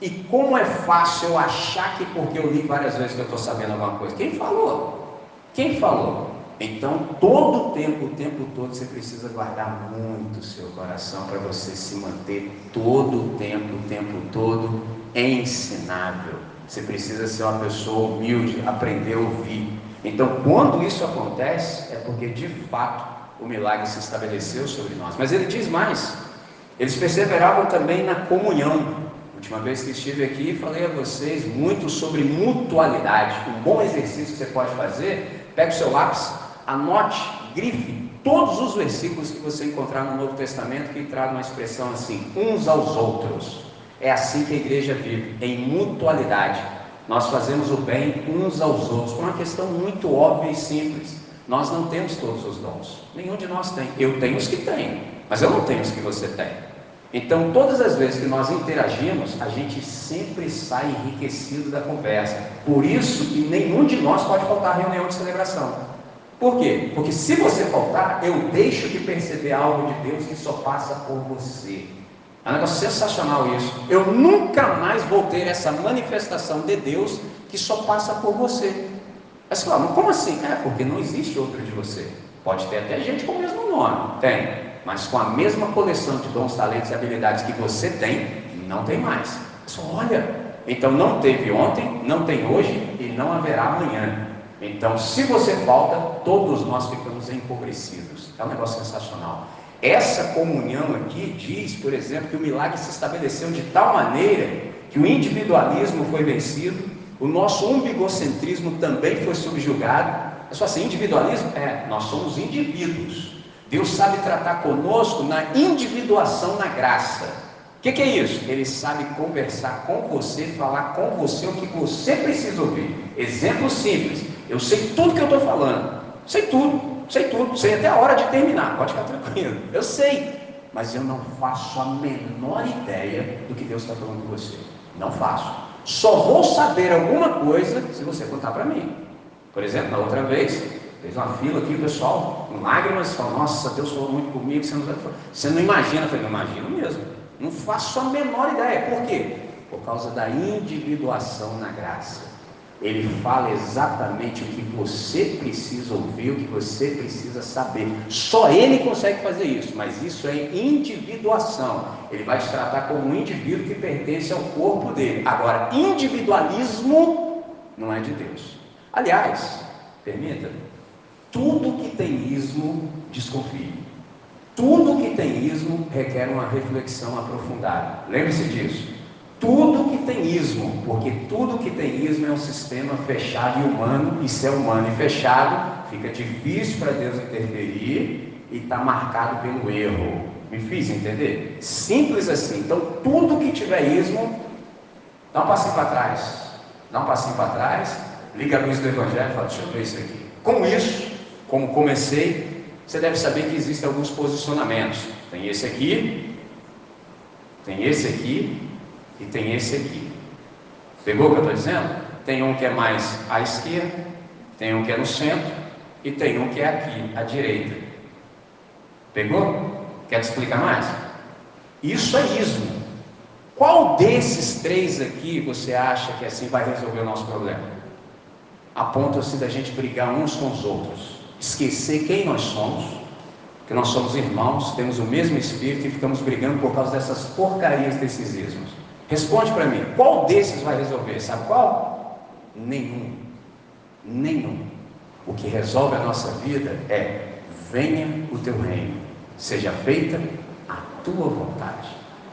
E como é fácil eu achar que porque eu li várias vezes que eu estou sabendo alguma coisa? Quem falou? Quem falou? Então, todo o tempo, o tempo todo, você precisa guardar muito o seu coração para você se manter todo o tempo, o tempo todo ensinável. Você precisa ser uma pessoa humilde, aprender a ouvir. Então, quando isso acontece, é porque de fato o milagre se estabeleceu sobre nós. Mas ele diz mais: eles perseveravam também na comunhão. Última vez que estive aqui, falei a vocês muito sobre mutualidade. Um bom exercício que você pode fazer, pega o seu lápis, Anote, grife todos os versículos que você encontrar no Novo Testamento que tragam uma expressão assim, uns aos outros. É assim que a igreja vive, em mutualidade. Nós fazemos o bem uns aos outros, por uma questão muito óbvia e simples. Nós não temos todos os dons, nenhum de nós tem. Eu tenho os que tenho, mas eu não tenho os que você tem. Então, todas as vezes que nós interagimos, a gente sempre sai enriquecido da conversa. Por isso que nenhum de nós pode faltar à reunião de celebração. Por quê? Porque se você faltar, eu deixo de perceber algo de Deus que só passa por você. É um negócio sensacional isso. Eu nunca mais vou ter essa manifestação de Deus que só passa por você. Mas como assim? É, porque não existe outro de você. Pode ter até gente com o mesmo nome, tem, mas com a mesma coleção de dons, talentos e habilidades que você tem, não tem mais. Só olha. Então não teve ontem, não tem hoje e não haverá amanhã. Então, se você falta, todos nós ficamos empobrecidos. É um negócio sensacional. Essa comunhão aqui diz, por exemplo, que o milagre se estabeleceu de tal maneira que o individualismo foi vencido, o nosso umbigocentrismo também foi subjugado. É só assim, individualismo? É, nós somos indivíduos. Deus sabe tratar conosco na individuação na graça. O que, que, é isso? Ele sabe conversar com você, falar com você o que você precisa ouvir. Exemplo simples. Eu sei tudo que eu estou falando. Sei tudo, sei tudo, sei até a hora de terminar. Pode ficar tranquilo. Eu sei. Mas eu não faço a menor ideia do que Deus está falando com você. Não faço. Só vou saber alguma coisa se você contar para mim. Por exemplo, na outra vez, fez uma fila aqui, o pessoal, com lágrimas, falou, nossa, Deus falou muito comigo, você não, você não imagina. Eu falei, não imagino mesmo. Não faço a menor ideia. Por quê? Por causa da individuação na graça. Ele fala exatamente o que você precisa ouvir, o que você precisa saber. Só ele consegue fazer isso, mas isso é individuação. Ele vai te tratar como um indivíduo que pertence ao corpo dele. Agora, individualismo não é de Deus. Aliás, permita, tudo que tem ismo, desconfie. Tudo que tem ismo requer uma reflexão aprofundada. Lembre-se disso. Tudo que tem ismo, porque tudo que tem ismo é um sistema fechado e humano, e se é humano e fechado, fica difícil para Deus interferir e está marcado pelo erro. Me fiz entender? Simples assim. Então, tudo que tiver ismo, dá um passinho para trás. Dá um passinho para trás, liga a luz do Evangelho e fala: deixa eu ver isso aqui. Com isso, como comecei, você deve saber que existem alguns posicionamentos. Tem esse aqui, tem esse aqui e tem esse aqui. Pegou o que eu estou dizendo? Tem um que é mais à esquerda, tem um que é no centro e tem um que é aqui, à direita. Pegou? Quer te explicar mais? Isso é ismo. Qual desses três aqui você acha que assim vai resolver o nosso problema? Aponta-se da gente brigar uns com os outros esquecer quem nós somos, que nós somos irmãos, temos o mesmo espírito e ficamos brigando por causa dessas porcarias desses ismos. Responde para mim, qual desses vai resolver? Sabe qual? Nenhum. Nenhum. O que resolve a nossa vida é: venha o teu reino, seja feita a tua vontade.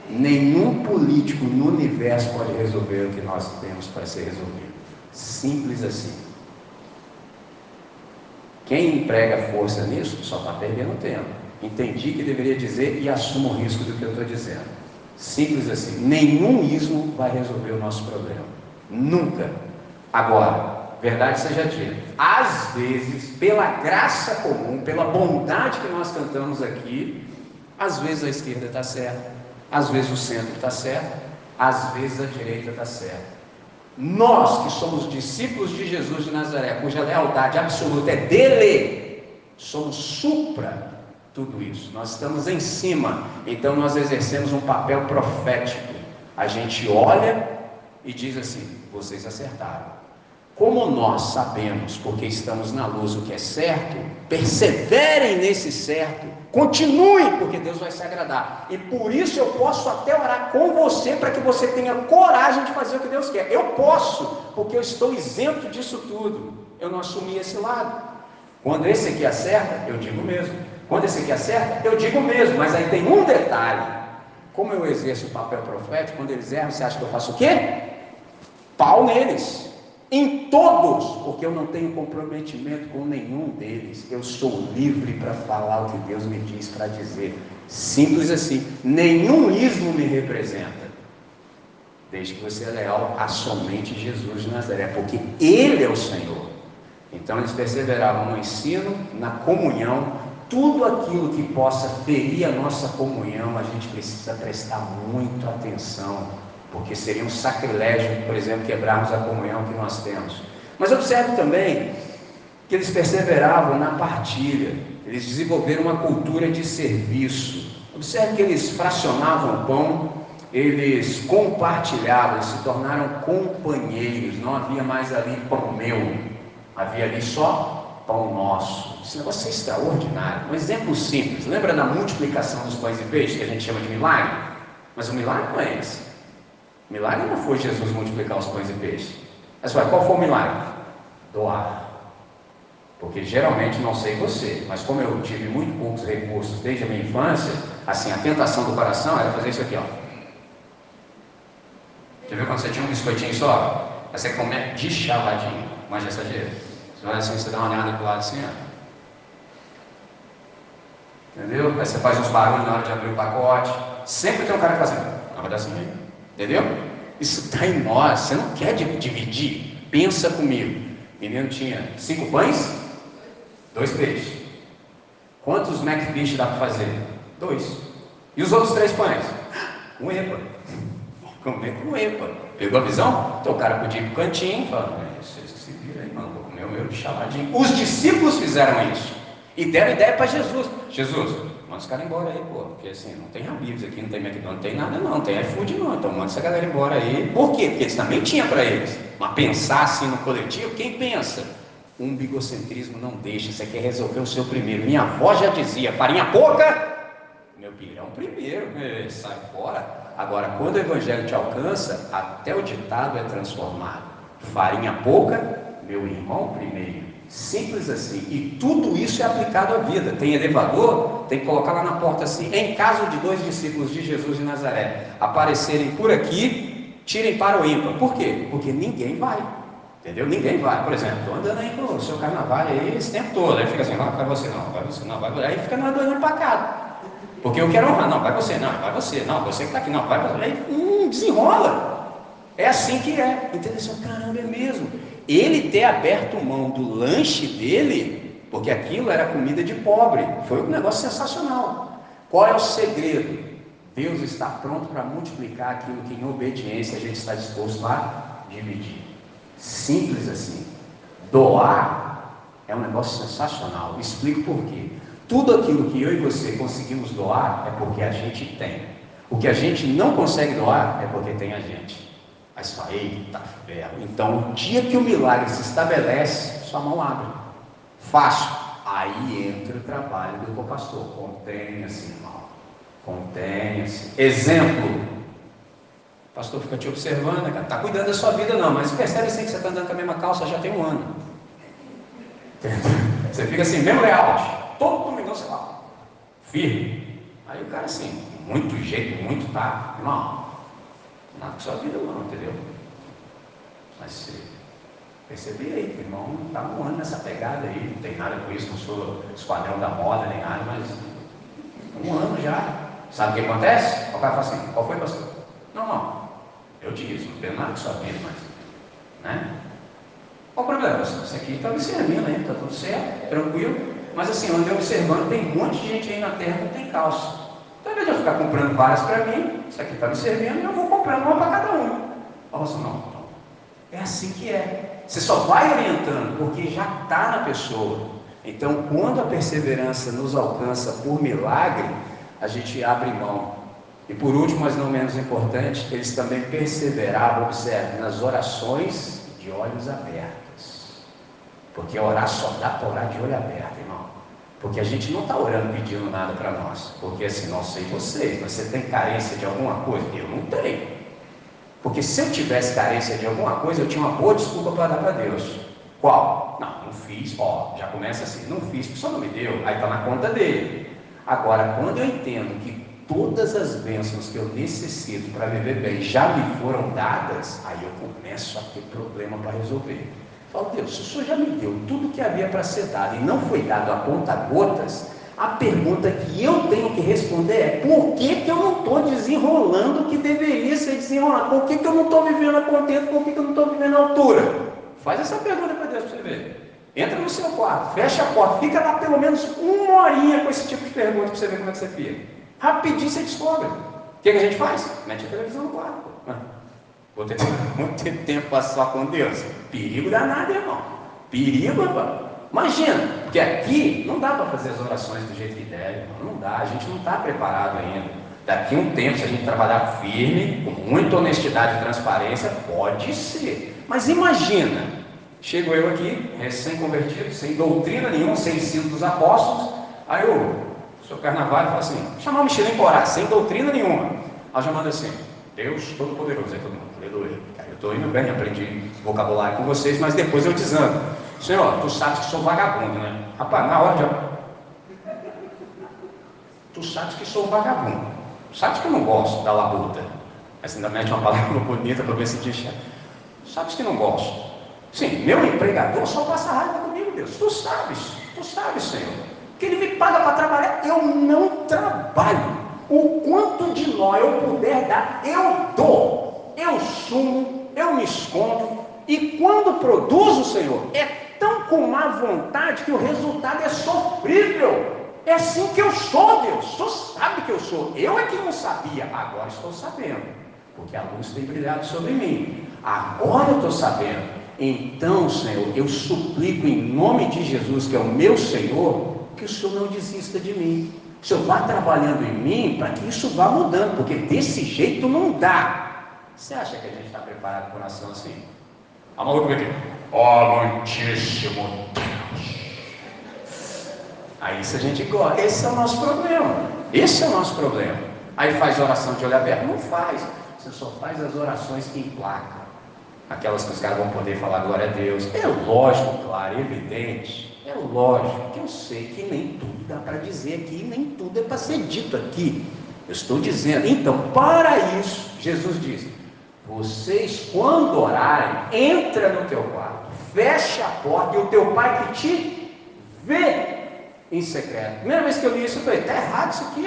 Nenhum político no universo pode resolver o que nós temos para ser resolvido. Simples assim. Quem emprega força nisso só está perdendo tempo. Entendi que deveria dizer e assumo o risco do que eu estou dizendo. Simples assim. Nenhum ismo vai resolver o nosso problema. Nunca. Agora, verdade seja dita, às vezes, pela graça comum, pela bondade que nós cantamos aqui, às vezes a esquerda está certa, às vezes o centro está certo, às vezes a direita está certa. Nós que somos discípulos de Jesus de Nazaré, cuja lealdade absoluta é dele, somos supra tudo isso. Nós estamos em cima, então nós exercemos um papel profético. A gente olha e diz assim: vocês acertaram. Como nós sabemos, porque estamos na luz, o que é certo, perseverem nesse certo, continuem, porque Deus vai se agradar. E por isso eu posso até orar com você, para que você tenha coragem de fazer o que Deus quer. Eu posso, porque eu estou isento disso tudo. Eu não assumi esse lado. Quando esse aqui acerta, eu digo mesmo. Quando esse aqui acerta, eu digo mesmo. Mas aí tem um detalhe. Como eu exerço o papel profético, quando eles erram, você acha que eu faço o quê? Pau neles em todos, porque eu não tenho comprometimento com nenhum deles. Eu sou livre para falar o que Deus me diz para dizer. Simples assim. Nenhum ismo me representa. Desde que você é leal a somente Jesus de Nazaré, porque Ele é o Senhor. Então eles perseveravam no ensino, na comunhão, tudo aquilo que possa ferir a nossa comunhão, a gente precisa prestar muito atenção porque seria um sacrilégio, por exemplo, quebrarmos a comunhão que nós temos. Mas observe também que eles perseveravam na partilha, eles desenvolveram uma cultura de serviço. Observe que eles fracionavam o pão, eles compartilhavam, eles se tornaram companheiros, não havia mais ali pão meu, havia ali só pão nosso. Esse negócio é extraordinário. Um exemplo simples, lembra da multiplicação dos pães e peixes, que a gente chama de milagre? Mas o milagre não é esse. Milagre não foi Jesus multiplicar os pães e peixes. Mas qual foi o milagre? Doar. Porque geralmente, não sei você, mas como eu tive muito poucos recursos desde a minha infância, assim, a tentação do coração era fazer isso aqui, ó. Já viu quando você tinha um biscoitinho só? Aí você come de chavadinho, mas essa jeito. Você olha assim, você dá uma olhada pro lado assim, ó. Entendeu? Aí você faz uns barulhos na hora de abrir o pacote. Sempre tem um cara fazendo. Não vai dar assim, entendeu? Isso está em nós. Você não quer dividir. Pensa comigo. O menino tinha cinco pães, dois peixes. Quantos McFish dá para fazer? Dois. E os outros três pães? Um epa. Comer com um epa. Pegou a visão? Então o cara podia ir para o cantinho e falar, vocês se viram aí, mano, vou comer o meu de chamadinho. Os discípulos fizeram isso. E deram ideia para Jesus. Jesus, manda os caras embora aí, pô. Porque assim, não tem Habibs aqui, não tem McDonald's, não tem nada não, não tem iFood não. Então manda essa galera embora aí. Por quê? Porque eles também tinham para eles. Mas pensar assim no coletivo, quem pensa? Um bigocentrismo não deixa, você quer resolver o seu primeiro. Minha avó já dizia, farinha pouca, meu pirão primeiro, sai fora. Agora, quando o evangelho te alcança, até o ditado é transformado. Farinha pouca, meu irmão primeiro. Simples assim. E tudo isso é aplicado à vida. Tem elevador, tem que colocar lá na porta assim. Em caso de dois discípulos de Jesus de Nazaré aparecerem por aqui, tirem para o ímpar. Por quê? Porque ninguém vai. Entendeu? Ninguém vai. Por exemplo, estou andando aí com o seu carnaval aí esse tempo todo. Aí fica assim, não, vai você não, vai você não, vai você. Aí fica nadando para cá. Porque eu quero honrar, não, vai você, não, vai você, não, você que está aqui, não, vai você. Aí hum, desenrola. É assim que é. Entendeu? Caramba, é mesmo ele ter aberto mão do lanche dele, porque aquilo era comida de pobre, foi um negócio sensacional. Qual é o segredo? Deus está pronto para multiplicar aquilo que em obediência a gente está disposto a dividir. Simples assim. Doar é um negócio sensacional. Explico por quê. Tudo aquilo que eu e você conseguimos doar é porque a gente tem. O que a gente não consegue doar é porque tem a gente. Aí fala, eita ferro. Então, o dia que o milagre se estabelece, sua mão abre. Fácil. Aí entra o trabalho do co-pastor. Contenha-se, irmão. Contenha-se. Exemplo. O pastor fica te observando, cara. Está cuidando da sua vida, não, mas percebe assim que você está andando com a mesma calça já tem um ano. Você fica assim, mesmo layout. Todo domingo você fala. Firme. Aí o cara assim, muito jeito, muito tá. Irmão, nada com sua vida não, entendeu? Mas se perceber aí que o irmão está ano nessa pegada aí, não tem nada com isso, não sou esquadrão da moda nem nada, mas um ano já. Sabe o que acontece? O cara fala assim, qual foi pastor? Não, não, eu disse, não tem nada com sua vida, mas. Né? Qual o problema? Isso aqui está observando aí, está tudo certo, tranquilo. Mas assim, eu andei observando, tem um monte de gente aí na terra que não tem calça. Então, ao invés de eu ficar comprando várias para mim, isso aqui está me servindo, eu vou comprando uma para cada um. Fala assim, não, não, é assim que é. Você só vai orientando porque já está na pessoa. Então, quando a perseverança nos alcança por milagre, a gente abre mão. E por último, mas não menos importante, eles também perseveravam, observe, nas orações de olhos abertos. Porque orar só dá para orar de olho aberto, irmão. Porque a gente não está orando pedindo nada para nós. Porque assim, não sei vocês, mas você tem carência de alguma coisa? Eu não tenho. Porque se eu tivesse carência de alguma coisa, eu tinha uma boa desculpa para dar para Deus. Qual? Não, não fiz, ó, já começa assim, não fiz, porque só não me deu, aí está na conta dele. Agora, quando eu entendo que todas as bênçãos que eu necessito para viver bem já me foram dadas, aí eu começo a ter problema para resolver. Falo, Deus, o Senhor já me deu tudo que havia para ser dado e não foi dado a conta gotas, a pergunta que eu tenho que responder é: por que, que eu não estou desenrolando o que deveria ser desenrolado? Por que, que eu não estou vivendo a contento? Por que, que eu não estou vivendo a altura? Faz essa pergunta para Deus para você ver. Entra no seu quarto, fecha a porta, fica lá pelo menos uma horinha com esse tipo de pergunta para você ver como é que você fica. Rapidinho você descobre. O que, que a gente faz? Mete a televisão no quarto. Ah, vou ter tempo só com Deus. Perigo danado, irmão. Perigo, irmão. Imagina, porque aqui não dá para fazer as orações do jeito que deve, não dá, a gente não está preparado ainda. Daqui um tempo, se a gente trabalhar firme, com muita honestidade e transparência, pode ser. Mas imagina, chego eu aqui, recém-convertido, sem doutrina nenhuma, sem ensino dos apóstolos, aí eu, sou carnaval, falo assim, chamar o Michelin para orar, sem doutrina nenhuma. Ela já manda assim, Deus Todo-Poderoso, aí todo mundo, aleluia. Eu estou indo bem, aprendi vocabulário com vocês, mas depois eu desando. Senhor, tu sabes que sou vagabundo, né? Rapaz, na hora de. Tu sabes que sou vagabundo. Tu sabes que eu não gosto da labuta. Mas ainda mete uma palavra bonita para ver se enxerga. Sabes que não gosto. Sim, meu empregador só passa raiva comigo, Deus. Tu sabes, tu sabes, Senhor. Que ele me paga para trabalhar. Eu não trabalho. O quanto de nó eu puder dar, eu dou. Eu sumo, eu me escondo. E quando produzo, Senhor, é tão com má vontade que o resultado é sofrível. É assim que eu sou, Deus. Tu sabe que eu sou. Eu é que não sabia, agora estou sabendo. Porque a luz tem brilhado sobre mim. Agora eu estou sabendo. Então, Senhor, eu suplico em nome de Jesus, que é o meu Senhor, que o Senhor não desista de mim. O Senhor vá trabalhando em mim para que isso vá mudando, porque desse jeito não dá. Você acha que a gente está preparado para coração assim? A mão aqui. Ó muitíssimo Deus. Aí se a gente gosta, esse é o nosso problema. Esse é o nosso problema. Aí faz oração de olho aberto? Não faz. Você só faz as orações que emplacam aquelas que os caras vão poder falar glória a Deus. É lógico, claro, evidente. É lógico que eu sei que nem tudo dá para dizer aqui, nem tudo é para ser dito aqui. Eu estou dizendo, então, para isso, Jesus diz: vocês, quando orarem, entra no teu quarto, fecha a porta e o teu pai que te vê em secreto. Primeira vez que eu li isso, eu falei: está errado isso aqui,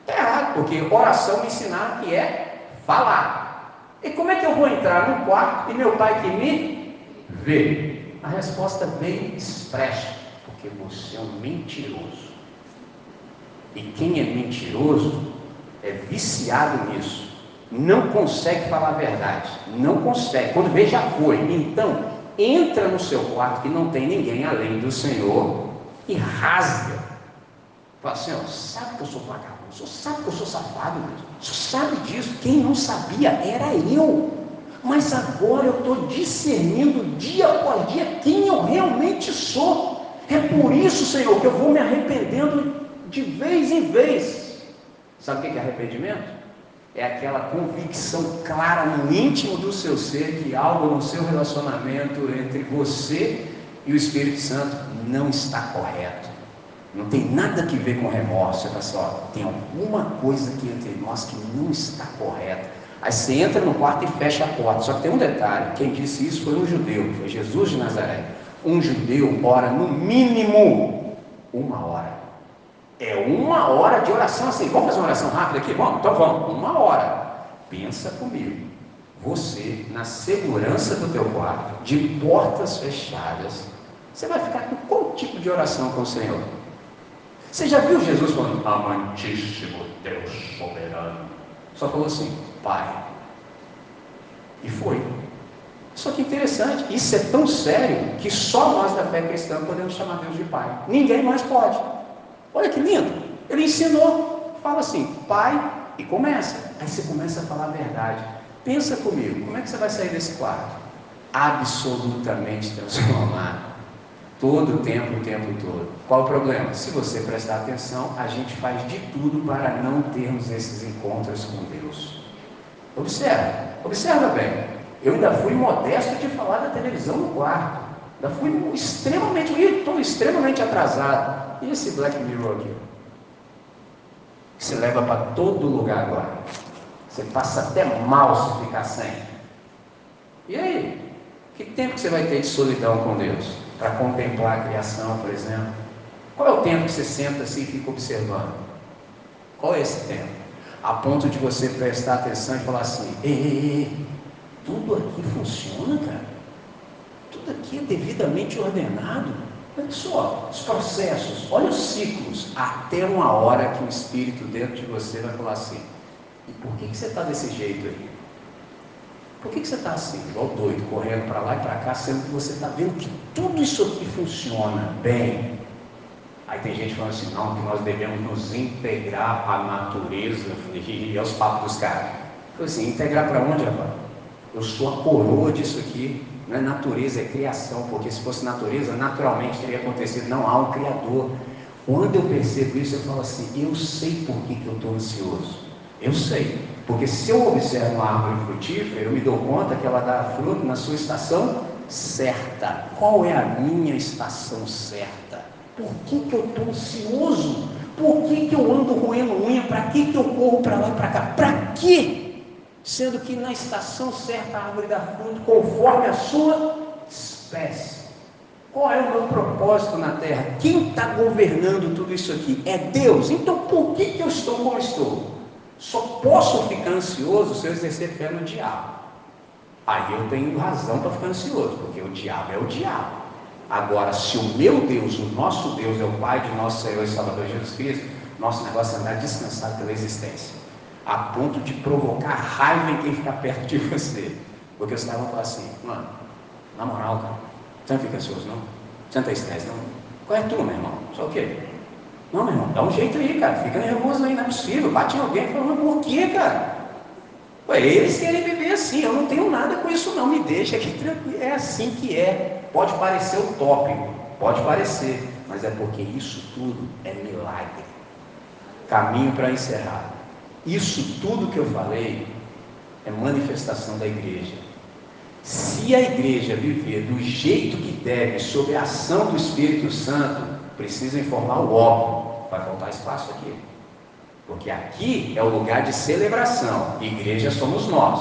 está errado, porque oração me ensinaram que é falar. E como é que eu vou entrar no quarto e meu pai que me vê? A resposta bem expressa, porque você é um mentiroso. E quem é mentiroso é viciado nisso. Não consegue falar a verdade. Não consegue. Quando vê, já foi. Então, entra no seu quarto que não tem ninguém além do Senhor e rasga. Fala, Senhor, sabe que eu sou vagabundo o senhor sabe que eu sou safado, mesmo. o senhor sabe disso. Quem não sabia era eu. Mas agora eu estou discernindo dia após dia quem eu realmente sou. É por isso, Senhor, que eu vou me arrependendo de vez em vez. Sabe o que é arrependimento? É aquela convicção clara no íntimo do seu ser que algo no seu relacionamento entre você e o Espírito Santo não está correto. Não tem nada que ver com remorso. Assim, ó, tem alguma coisa aqui entre nós que não está correta. Aí você entra no quarto e fecha a porta. Só que tem um detalhe: quem disse isso foi um judeu, foi Jesus de Nazaré. Um judeu ora no mínimo uma hora. É uma hora de oração assim. Vamos fazer uma oração rápida aqui? Vamos? Então vamos. Uma hora. Pensa comigo. Você, na segurança do teu quarto, de portas fechadas, você vai ficar com qual tipo de oração com o Senhor? Você já viu Jesus falando, amantíssimo Deus soberano? Só falou assim, Pai. E foi. Só que interessante, isso é tão sério que só nós da fé cristã podemos chamar Deus de Pai. Ninguém mais pode. Olha que lindo. Ele ensinou, fala assim, Pai, e começa. Aí você começa a falar a verdade. Pensa comigo, como é que você vai sair desse quarto? Absolutamente transformado. Todo o tempo, o tempo todo. Qual o problema? Se você prestar atenção, a gente faz de tudo para não termos esses encontros com Deus. Observa, observa bem. Eu ainda fui modesto de falar da televisão no quarto. Ainda fui extremamente, estou extremamente atrasado. E esse Black Mirror aqui? Que se leva para todo lugar agora. Você passa até mal se ficar sem. E aí? Que tempo que você vai ter de solidão com Deus? para contemplar a criação, por exemplo? Qual é o tempo que você senta assim e fica observando? Qual é esse tempo? A ponto de você prestar atenção e falar assim: ei, ei, ei, tudo aqui funciona, cara? Tudo aqui é devidamente ordenado. Olha só, os processos, olha os ciclos, até uma hora que o Espírito dentro de você vai falar assim: e por que, que você está desse jeito aí? Por que, que você está assim, igual doido, correndo para lá e para cá, sendo que você está vendo que tudo isso aqui funciona bem? Aí tem gente falando assim, não, que nós devemos nos integrar à natureza, e aos papos dos caras. Eu assim, integrar para onde, rapaz? Eu sou a coroa disso aqui, não é natureza, é criação, porque se fosse natureza, naturalmente teria acontecido. Não há um Criador. Quando eu percebo isso, eu falo assim, eu sei por que, que eu estou ansioso. Eu sei. Porque se eu observo uma árvore frutífera, eu me dou conta que ela dá fruto na sua estação certa. Qual é a minha estação certa? Por que, que eu estou ansioso? Por que, que eu ando roendo unha? Para que, que eu corro para lá e para cá? Para quê? Sendo que na estação certa a árvore dá fruto conforme a sua espécie. Qual é o meu propósito na terra? Quem está governando tudo isso aqui? É Deus. Então por que, que eu estou como estou? Só posso ficar ansioso se eu exercer fé no diabo. Aí eu tenho razão para ficar ansioso, porque o diabo é o diabo. Agora, se o meu Deus, o nosso Deus, é o Pai de nosso Senhor e Salvador Jesus Cristo, nosso negócio é andar descansado pela existência, a ponto de provocar raiva em quem fica perto de você. Porque os caras vão falar assim, mano, na moral, cara, você não fica ansioso, não? Você não tem estresse, não? Qual é tu, meu irmão? Só o quê? Não, meu irmão, dá um jeito aí, cara. Fica nervoso aí, não é possível. Bate em alguém falando, por quê, cara? Ué, eles querem viver assim, eu não tenho nada com isso não, me deixa aqui tranquilo. É assim que é. Pode parecer utópico, pode parecer, mas é porque isso tudo é milagre. Caminho para encerrar. Isso tudo que eu falei é manifestação da igreja. Se a igreja viver do jeito que deve, sob a ação do Espírito Santo, precisa informar o óbvio. Vai faltar espaço aqui. Porque aqui é o lugar de celebração. Igreja somos nós.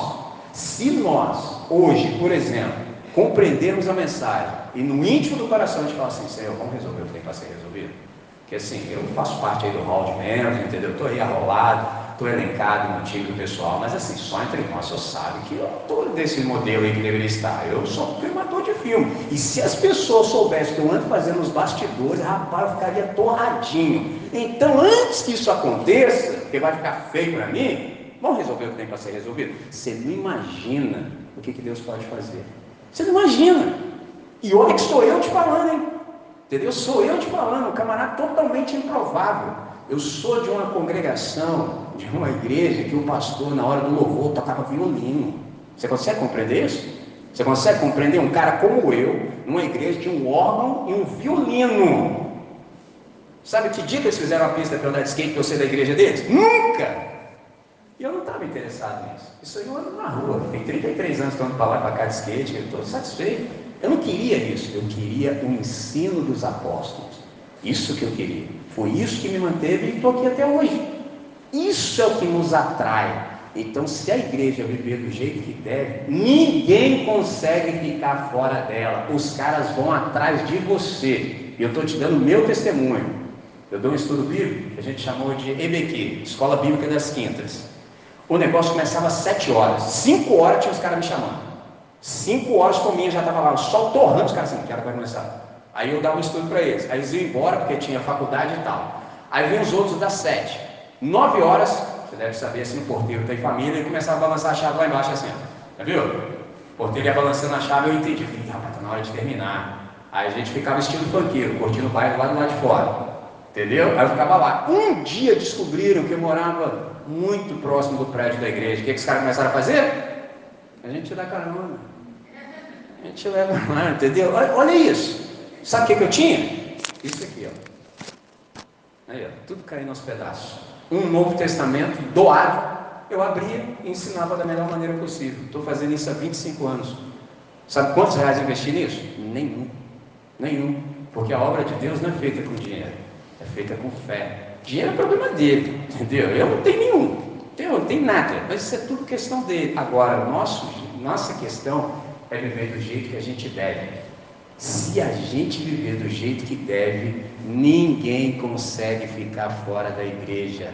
Se nós, hoje, por exemplo, compreendermos a mensagem e no íntimo do coração a gente fala assim, Senhor, vamos resolver o que tem para ser resolvido? Porque assim, eu faço parte aí do hall de membros, entendeu? Estou aí arrolado, estou elencado no time do pessoal, mas assim, só entre nós eu sabe que eu estou desse modelo aí que deveria estar. Eu sou um filmador de filme. E se as pessoas soubessem que eu ando fazendo os bastidores, rapaz, eu ficaria torradinho. Então, antes que isso aconteça, porque vai ficar feio para mim, vamos resolver o que tem para ser resolvido. Você não imagina o que, que Deus pode fazer. Você não imagina. E olha que sou eu te falando, hein? Entendeu? Sou eu te falando, um camarada totalmente improvável. Eu sou de uma congregação, de uma igreja, que o pastor, na hora do louvor, tocava violino. Você consegue compreender isso? Você consegue compreender um cara como eu, numa igreja, de um órgão e um violino? Sabe que dia que eles fizeram a pista para andar de skate para eu ser da igreja deles? Nunca! E eu não estava interessado nisso. Isso aí eu ando na rua. Tem 33 anos que para lá para cá de skate, eu estou satisfeito. Eu não queria isso, eu queria o ensino dos apóstolos. Isso que eu queria. Foi isso que me manteve e estou aqui até hoje. Isso é o que nos atrai. Então, se a igreja viver do jeito que deve, ninguém consegue ficar fora dela. Os caras vão atrás de você. E eu estou te dando meu testemunho. Eu dou um estudo bíblico que a gente chamou de EBQ, Escola Bíblica das Quintas. O negócio começava às sete horas. Cinco horas tinha os caras me chamando. Cinco horas cominha já estava lá, o sol torrando, os caras assim, que hora vai começar? Aí eu dava um estudo para eles. Aí eles iam embora porque tinha faculdade e tal. Aí vem os outros das sete. Nove horas, você deve saber assim, o porteiro tem família, e começava a balançar a chave lá embaixo assim, ó. Já viu? O porteiro ia balançando a chave, eu entendi. Falei, rapaz, tá na hora de terminar. Aí a gente ficava estilo funkeiro, curtindo o bairro lá do lado de fora. Entendeu? Aí eu ficava lá. Um dia descobriram que eu morava muito próximo do prédio da igreja. O que, que os caras começaram a fazer? A gente dá carona. A gente leva lá, entendeu? Olha, olha isso. Sabe o que, que eu tinha? Isso aqui, ó. Aí, ó, tudo caindo aos pedaços. Um Novo Testamento doado. Eu abria e ensinava da melhor maneira possível. Estou fazendo isso há 25 anos. Sabe quantos reais investi nisso? Nenhum. Nenhum. Porque a obra de Deus não é feita com dinheiro, é feita com fé. Dinheiro é problema dele, entendeu? Eu não tenho nenhum, eu não tenho nada, mas isso é tudo questão dele. Agora, nosso, nossa questão é viver do jeito que a gente deve. Se a gente viver do jeito que deve, ninguém consegue ficar fora da igreja.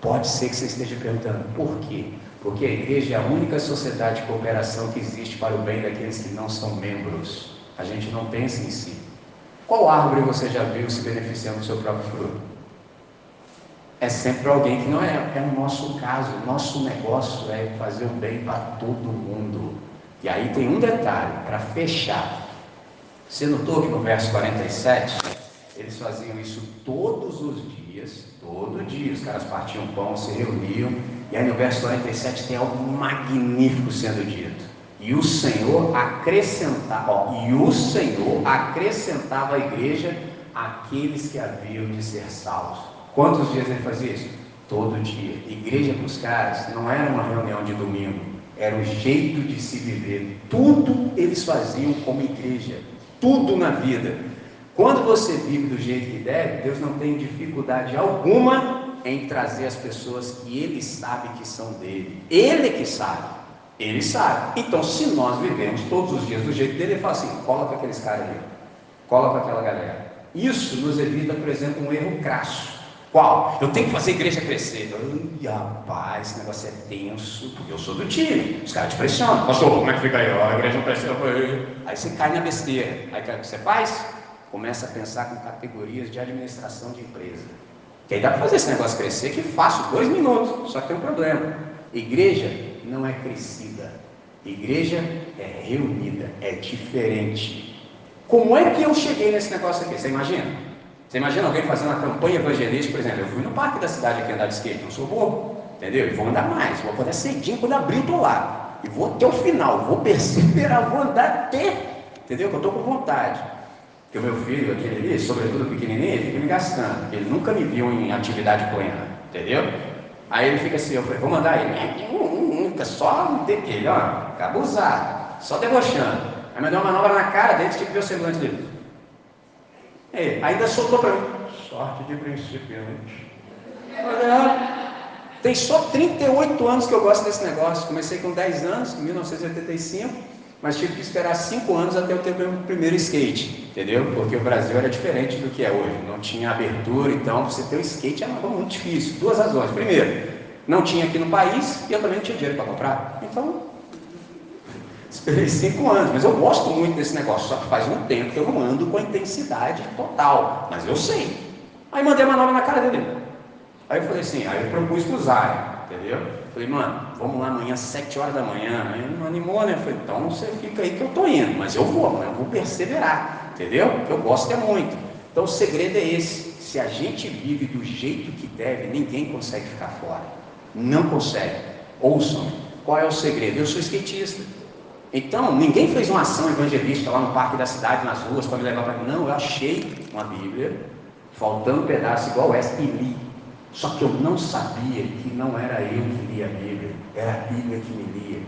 Pode ser que você esteja perguntando, por quê? Porque a igreja é a única sociedade de cooperação que existe para o bem daqueles que não são membros. A gente não pensa em si. Qual árvore você já viu se beneficiando do seu próprio fruto? é sempre alguém que não é. É o nosso caso, o nosso negócio é fazer o bem para todo mundo. E aí tem um detalhe, para fechar. Você notou que no verso 47, eles faziam isso todos os dias, todo dia, os caras partiam pão, se reuniam, e aí no verso 47 tem algo magnífico sendo dito. E o Senhor acrescentava, ó, e o Senhor acrescentava à igreja aqueles que haviam de ser salvos. Quantos dias ele fazia isso? Todo dia. Igreja para os caras não era uma reunião de domingo, era o jeito de se viver. Tudo eles faziam como igreja, tudo na vida. Quando você vive do jeito que deve, Deus não tem dificuldade alguma em trazer as pessoas que Ele sabe que são dele. Ele que sabe. Ele sabe. Então, se nós vivemos todos os dias do jeito dele, ele fala assim: coloca aqueles caras ali, coloca aquela galera. Isso nos evita, por exemplo, um erro crasso. Qual? Eu tenho que fazer a igreja crescer. Ai, rapaz, esse negócio é tenso, porque eu sou do time. Os caras te pressionam. Pastor, como é que fica aí? a igreja não cresceu. Aí você cai na besteira. Aí o que você faz? Começa a pensar com categorias de administração de empresa. Que aí dá para fazer esse negócio crescer que fácil, dois minutos. Só que tem um problema. Igreja não é crescida. Igreja é reunida, é diferente. Como é que eu cheguei nesse negócio aqui? Você imagina? Você imagina alguém fazendo uma campanha evangelística, por exemplo, eu fui no parque da cidade aqui andar de skate, não sou bobo, entendeu? E vou andar mais, vou acordar cedinho, quando abrir eu lá. E vou até o final, vou perseverar, vou andar até, entendeu? Que eu estou com vontade. Porque o meu filho, aquele ali, sobretudo pequenininho, ele fica me gastando, ele nunca me viu em atividade plena, entendeu? Aí ele fica assim, eu falei, vou mandar ele, só não ter ele, ó, acaba usado, só debochando. Aí me deu uma manobra na cara dele, tipo, ver o semblante dele. É, ainda soltou para mim. Sorte de principiante. Tem só 38 anos que eu gosto desse negócio. Comecei com 10 anos, em 1985, mas tive que esperar 5 anos até eu ter meu primeiro skate, entendeu? Porque o Brasil era diferente do que é hoje. Não tinha abertura, então você ter um skate era muito difícil. Duas razões. Primeiro, não tinha aqui no país e eu também não tinha dinheiro para comprar. Então, Esperei cinco anos, mas eu gosto muito desse negócio. Só que faz um tempo que eu não ando com a intensidade total. Mas eu sei. Aí mandei uma nova na cara dele. Aí eu falei assim, aí eu propus para usar, entendeu? Falei, mano, vamos lá amanhã, sete horas da manhã. Aí ele não animou, né? Eu falei, então você fica aí que eu tô indo, mas eu vou, mas eu vou perseverar, entendeu? Eu gosto é muito. Então o segredo é esse. Se a gente vive do jeito que deve, ninguém consegue ficar fora. Não consegue. Ouçam, qual é o segredo? Eu sou skatista. Então, ninguém fez uma ação evangelística lá no parque da cidade, nas ruas, para me levar para mim. Não, eu achei uma Bíblia, faltando um pedaço igual essa, e li. Só que eu não sabia que não era eu que lia a Bíblia, era a Bíblia que me lia.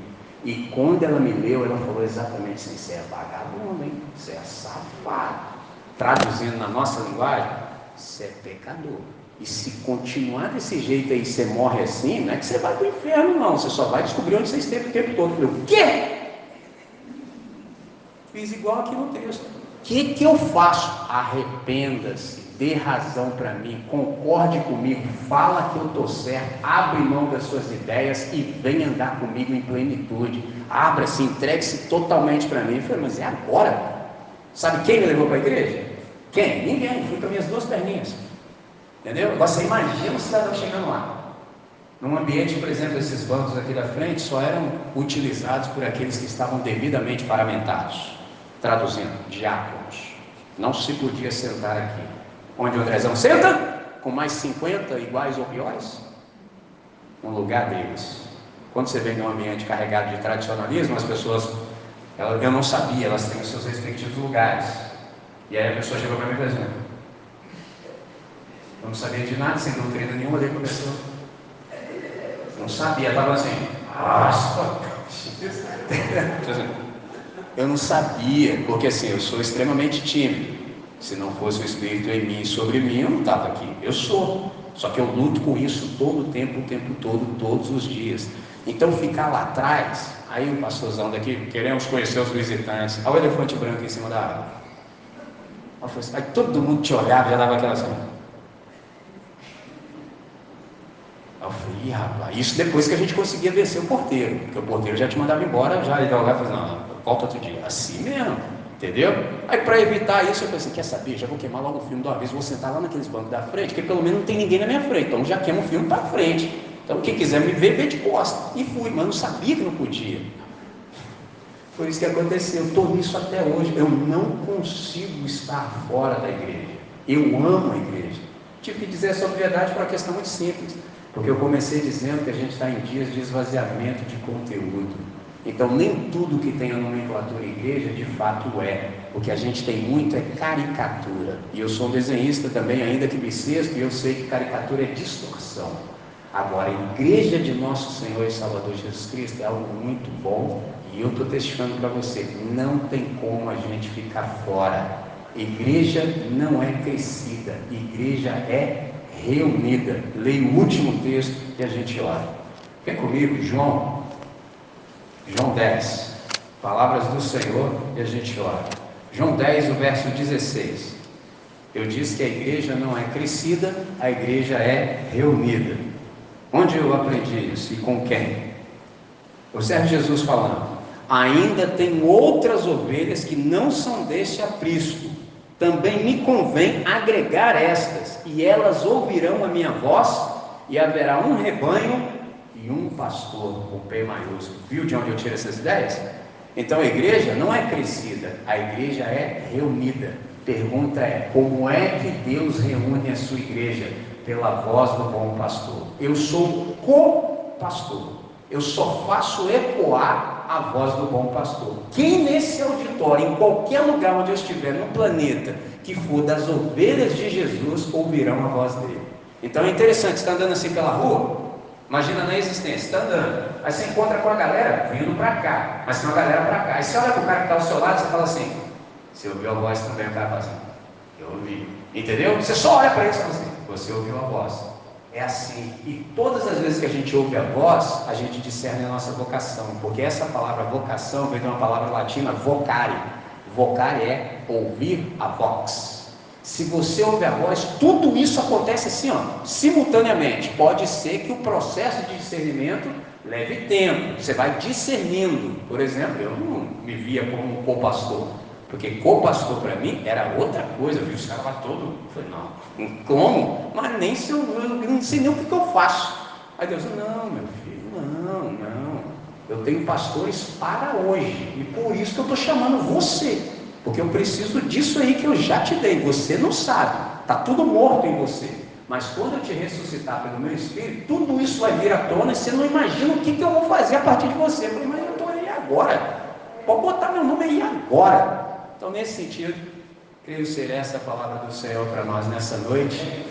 E quando ela me leu, ela falou exatamente assim: você é vagabundo, hein? Você é safado. Traduzindo na nossa linguagem, você é pecador. E se continuar desse jeito aí, você morre assim, não é que você vai para o inferno, não. Você só vai descobrir onde você esteve o tempo todo. Eu falei, o quê? Fiz igual aqui no texto. O que, que eu faço? Arrependa-se, dê razão para mim, concorde comigo, fala que eu estou certo, abre mão das suas ideias e vem andar comigo em plenitude. Abra-se, entregue-se totalmente para mim. Eu falei, mas é agora? Sabe quem me levou para a igreja? Quem? Ninguém. Fui com as minhas duas perninhas. Entendeu? Agora você imagina o cidadão chegando lá. Num ambiente, por exemplo, esses bancos aqui da frente só eram utilizados por aqueles que estavam devidamente paramentados traduzindo, diáconos. Não se podia sentar aqui. Onde o Andrezão senta? Com mais 50 iguais ou piores? No lugar deles. Quando você vem num ambiente carregado de tradicionalismo, as pessoas, eu não sabia, elas têm os seus respectivos lugares. E aí a pessoa chegou para mim e falou assim, eu não sabia de nada, sem doutrina nenhuma, daí começou. Não sabia, estava assim. Eu não sabia, porque assim, eu sou extremamente tímido. Se não fosse o Espírito em mim e sobre mim, eu não estava aqui. Eu sou. Só que eu luto com isso todo o tempo, o tempo todo, todos os dias. Então ficar lá atrás, aí o pastorzão daqui, queremos conhecer os visitantes. Olha o elefante branco em cima da árvore. Assim, aí todo mundo te olhava, já dava aquela assim. Falei, rapaz, isso depois que a gente conseguia vencer o porteiro, porque o porteiro já te mandava embora, já ele olhava e falava, não, volta outro dia. Assim mesmo, entendeu? Aí para evitar isso, eu pensei, quer saber? Já vou queimar logo o filme de uma vez, vou sentar lá naqueles bancos da frente, porque pelo menos não tem ninguém na minha frente, então já queima o filme para frente. Então quem quiser me ver, vê de costa. E fui, mas não sabia que não podia. Foi isso que aconteceu. Eu estou nisso até hoje. Eu não consigo estar fora da igreja. Eu amo a igreja. Tive que dizer essa obviedade por uma questão muito simples. Porque eu comecei dizendo que a gente está em dias de esvaziamento de conteúdo. Então, nem tudo que tem a nomenclatura igreja de fato é. O que a gente tem muito é caricatura. E eu sou um desenhista também, ainda que bissexto, e eu sei que caricatura é distorção. Agora, a igreja de nosso Senhor e Salvador Jesus Cristo é algo muito bom e eu estou testificando para você: não tem como a gente ficar fora. Igreja não é crescida, igreja é reunida. Leia o último texto e a gente ora. Vem comigo, João, João 10, palavras do Senhor e a gente ora. João 10, o verso 16. Eu disse que a igreja não é crescida, a igreja é reunida. Onde eu aprendi isso e com quem? Observe Jesus falando: Ainda tem outras ovelhas que não são deste aprisco. Também me convém agregar estas, e elas ouvirão a minha voz, e haverá um rebanho e um pastor, com P maiúsculo. Viu de onde eu tiro essas ideias? Então a igreja não é crescida, a igreja é reunida. Pergunta é: como é que Deus reúne a sua igreja? Pela voz do bom pastor. Eu sou co-pastor. Eu só faço ecoar a voz do bom pastor. Quem nesse auditório, em qualquer lugar onde eu estiver no planeta, que for das ovelhas de Jesus, ouvirão a voz dele. Então é interessante, você está andando assim pela rua, Imagina na existência, está andando. Aí você encontra com a galera vindo para cá, mas tem uma galera para cá. Aí você olha para o cara que está ao seu lado e fala assim: Você ouviu a voz também? O cara fala assim: Eu ouvi. Entendeu? Você só olha para ele e fala assim: Você ouviu a voz. É assim. E todas as vezes que a gente ouve a voz, a gente discerne a nossa vocação. Porque essa palavra vocação vem de uma palavra latina vocare. Vocare é ouvir a vox. Se você ouve a voz, tudo isso acontece assim, ó, simultaneamente. Pode ser que o processo de discernimento leve tempo. Você vai discernindo. Por exemplo, eu não me via como um co-pastor. Porque co-pastor para mim era outra coisa. Eu vi os caras lá todo. Eu falei, não, como? Mas nem se eu, eu não sei nem o que, que eu faço. Aí Deus, não, meu filho, não, não. Eu tenho pastores para hoje. E por isso que eu estou chamando você. Porque eu preciso disso aí que eu já te dei. Você não sabe. Está tudo morto em você. Mas quando eu te ressuscitar pelo meu espírito, tudo isso vai vir à tona e você não imagina o que, que eu vou fazer a partir de você. Eu falei, mas eu estou aí agora. Pode botar meu nome aí agora. Então, nesse sentido, creio ser essa a palavra do Senhor para nós nessa noite.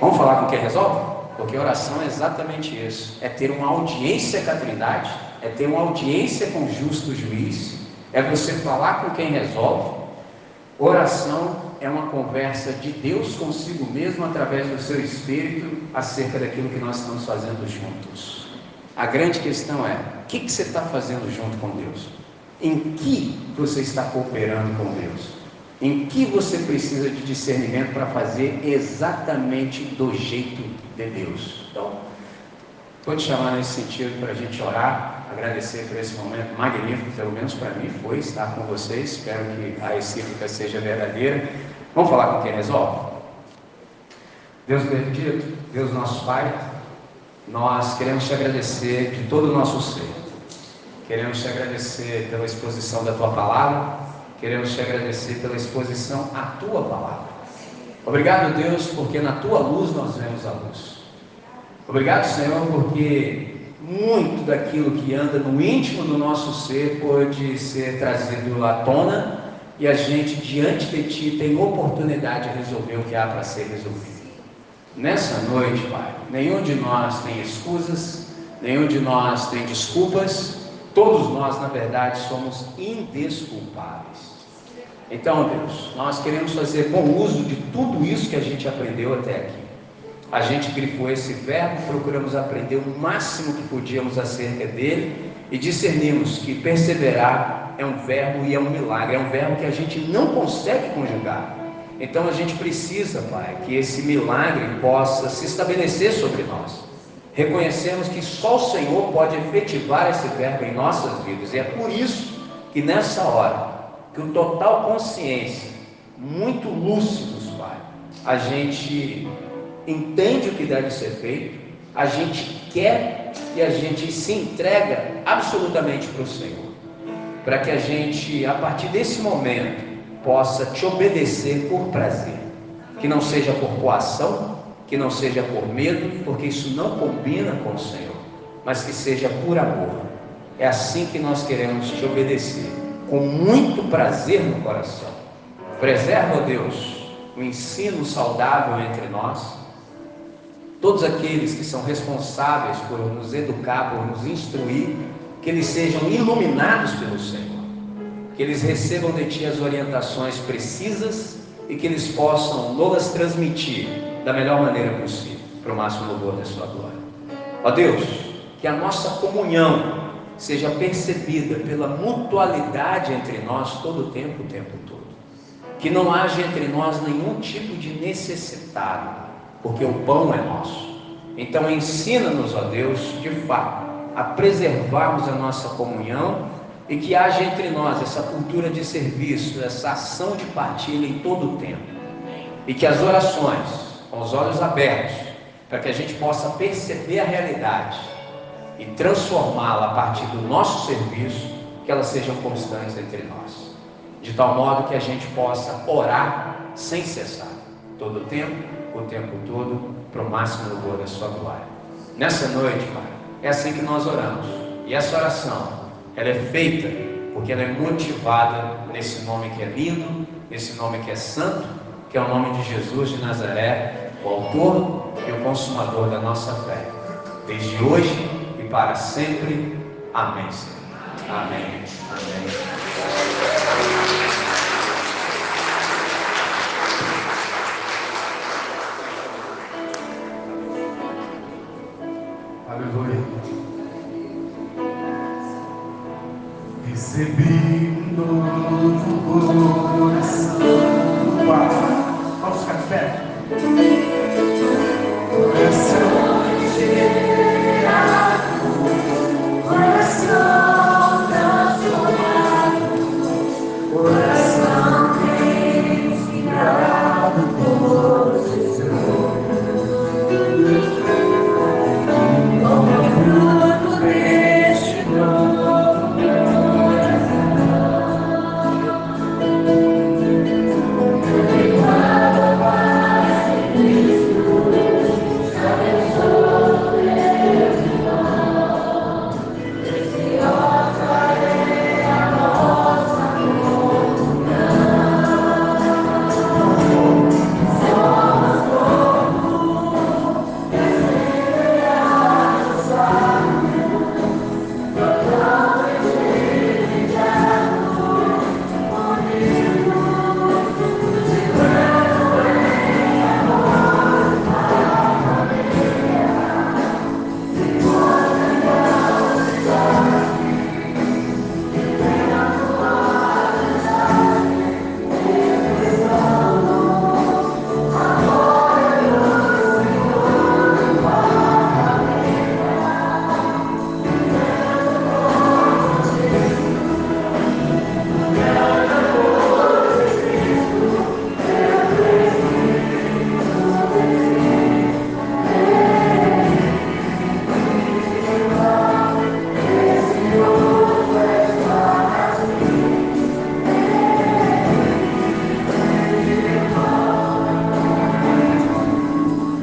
Vamos falar com quem resolve? Porque oração é exatamente isso: é ter uma audiência com a Trindade, é ter uma audiência com o justo juiz, é você falar com quem resolve. Oração é uma conversa de Deus consigo mesmo através do seu espírito acerca daquilo que nós estamos fazendo juntos. A grande questão é: o que, que você está fazendo junto com Deus? Em que você está cooperando com Deus? Em que você precisa de discernimento para fazer exatamente do jeito de Deus? Então, vou te chamar nesse sentido para a gente orar agradecer por esse momento magnífico, pelo menos para mim foi estar com vocês. Espero que a recíproca seja verdadeira. Vamos falar com quem resolve? Deus bendito, Deus nosso Pai, nós queremos te agradecer de todo o nosso ser. Queremos te agradecer pela exposição da tua palavra. Queremos te agradecer pela exposição à tua palavra. Obrigado, Deus, porque na tua luz nós vemos a luz. Obrigado, Senhor, porque muito daquilo que anda no íntimo do nosso ser pode ser trazido à tona e a gente, diante de Ti, tem oportunidade de resolver o que há para ser resolvido. Nessa noite, Pai, nenhum de nós tem escusas, nenhum de nós tem desculpas, todos nós, na verdade, somos indesculpáveis. Então, Deus, nós queremos fazer bom uso de tudo isso que a gente aprendeu até aqui a gente grifou esse verbo, procuramos aprender o máximo que podíamos acerca dele e discernimos que perseverar é um verbo e é um milagre, é um verbo que a gente não consegue conjugar. Então a gente precisa, Pai, que esse milagre possa se estabelecer sobre nós. Reconhecemos que só o Senhor pode efetivar esse verbo em nossas vidas, e é por isso que nessa hora, o total consciência, muito lúcidos, Pai, a gente entende o que deve ser feito, a gente quer e a gente se entrega absolutamente para o Senhor, para que a gente, a partir desse momento, possa te obedecer por prazer, que não seja por coação, que não seja por medo, porque isso não combina com o Senhor, mas que seja por amor. É assim que nós queremos te obedecer, com muito prazer no coração. Preserva, Deus, o ensino saudável entre nós todos aqueles que são responsáveis por nos educar, por nos instruir, que eles sejam iluminados pelo Senhor, que eles recebam de Ti as orientações precisas e que eles possam nos transmitir da melhor maneira possível, para o máximo louvor da Sua glória. Ó Deus, que a nossa comunhão seja percebida pela mutualidade entre nós todo o tempo, o tempo todo. Que não haja entre nós nenhum tipo de necessitado, porque o pão é nosso. Então ensina-nos, ó Deus, de fato, a preservarmos a nossa comunhão e que haja entre nós essa cultura de serviço, essa ação de partilha em todo o tempo. E que as orações, com os olhos abertos, para que a gente possa perceber a realidade e transformá-la a partir do nosso serviço, que elas sejam constantes entre nós. De tal modo que a gente possa orar sem cessar, todo o tempo, o tempo todo, para o máximo louvor da sua glória. Nessa noite, Pai, é assim que nós oramos. E essa oração ela é feita porque ela é motivada nesse nome que é lindo, nesse nome que é santo, que é o nome de Jesus de Nazaré, o autor e o consumador da nossa fé. Desde hoje e para sempre. Amém. Amém. Amém.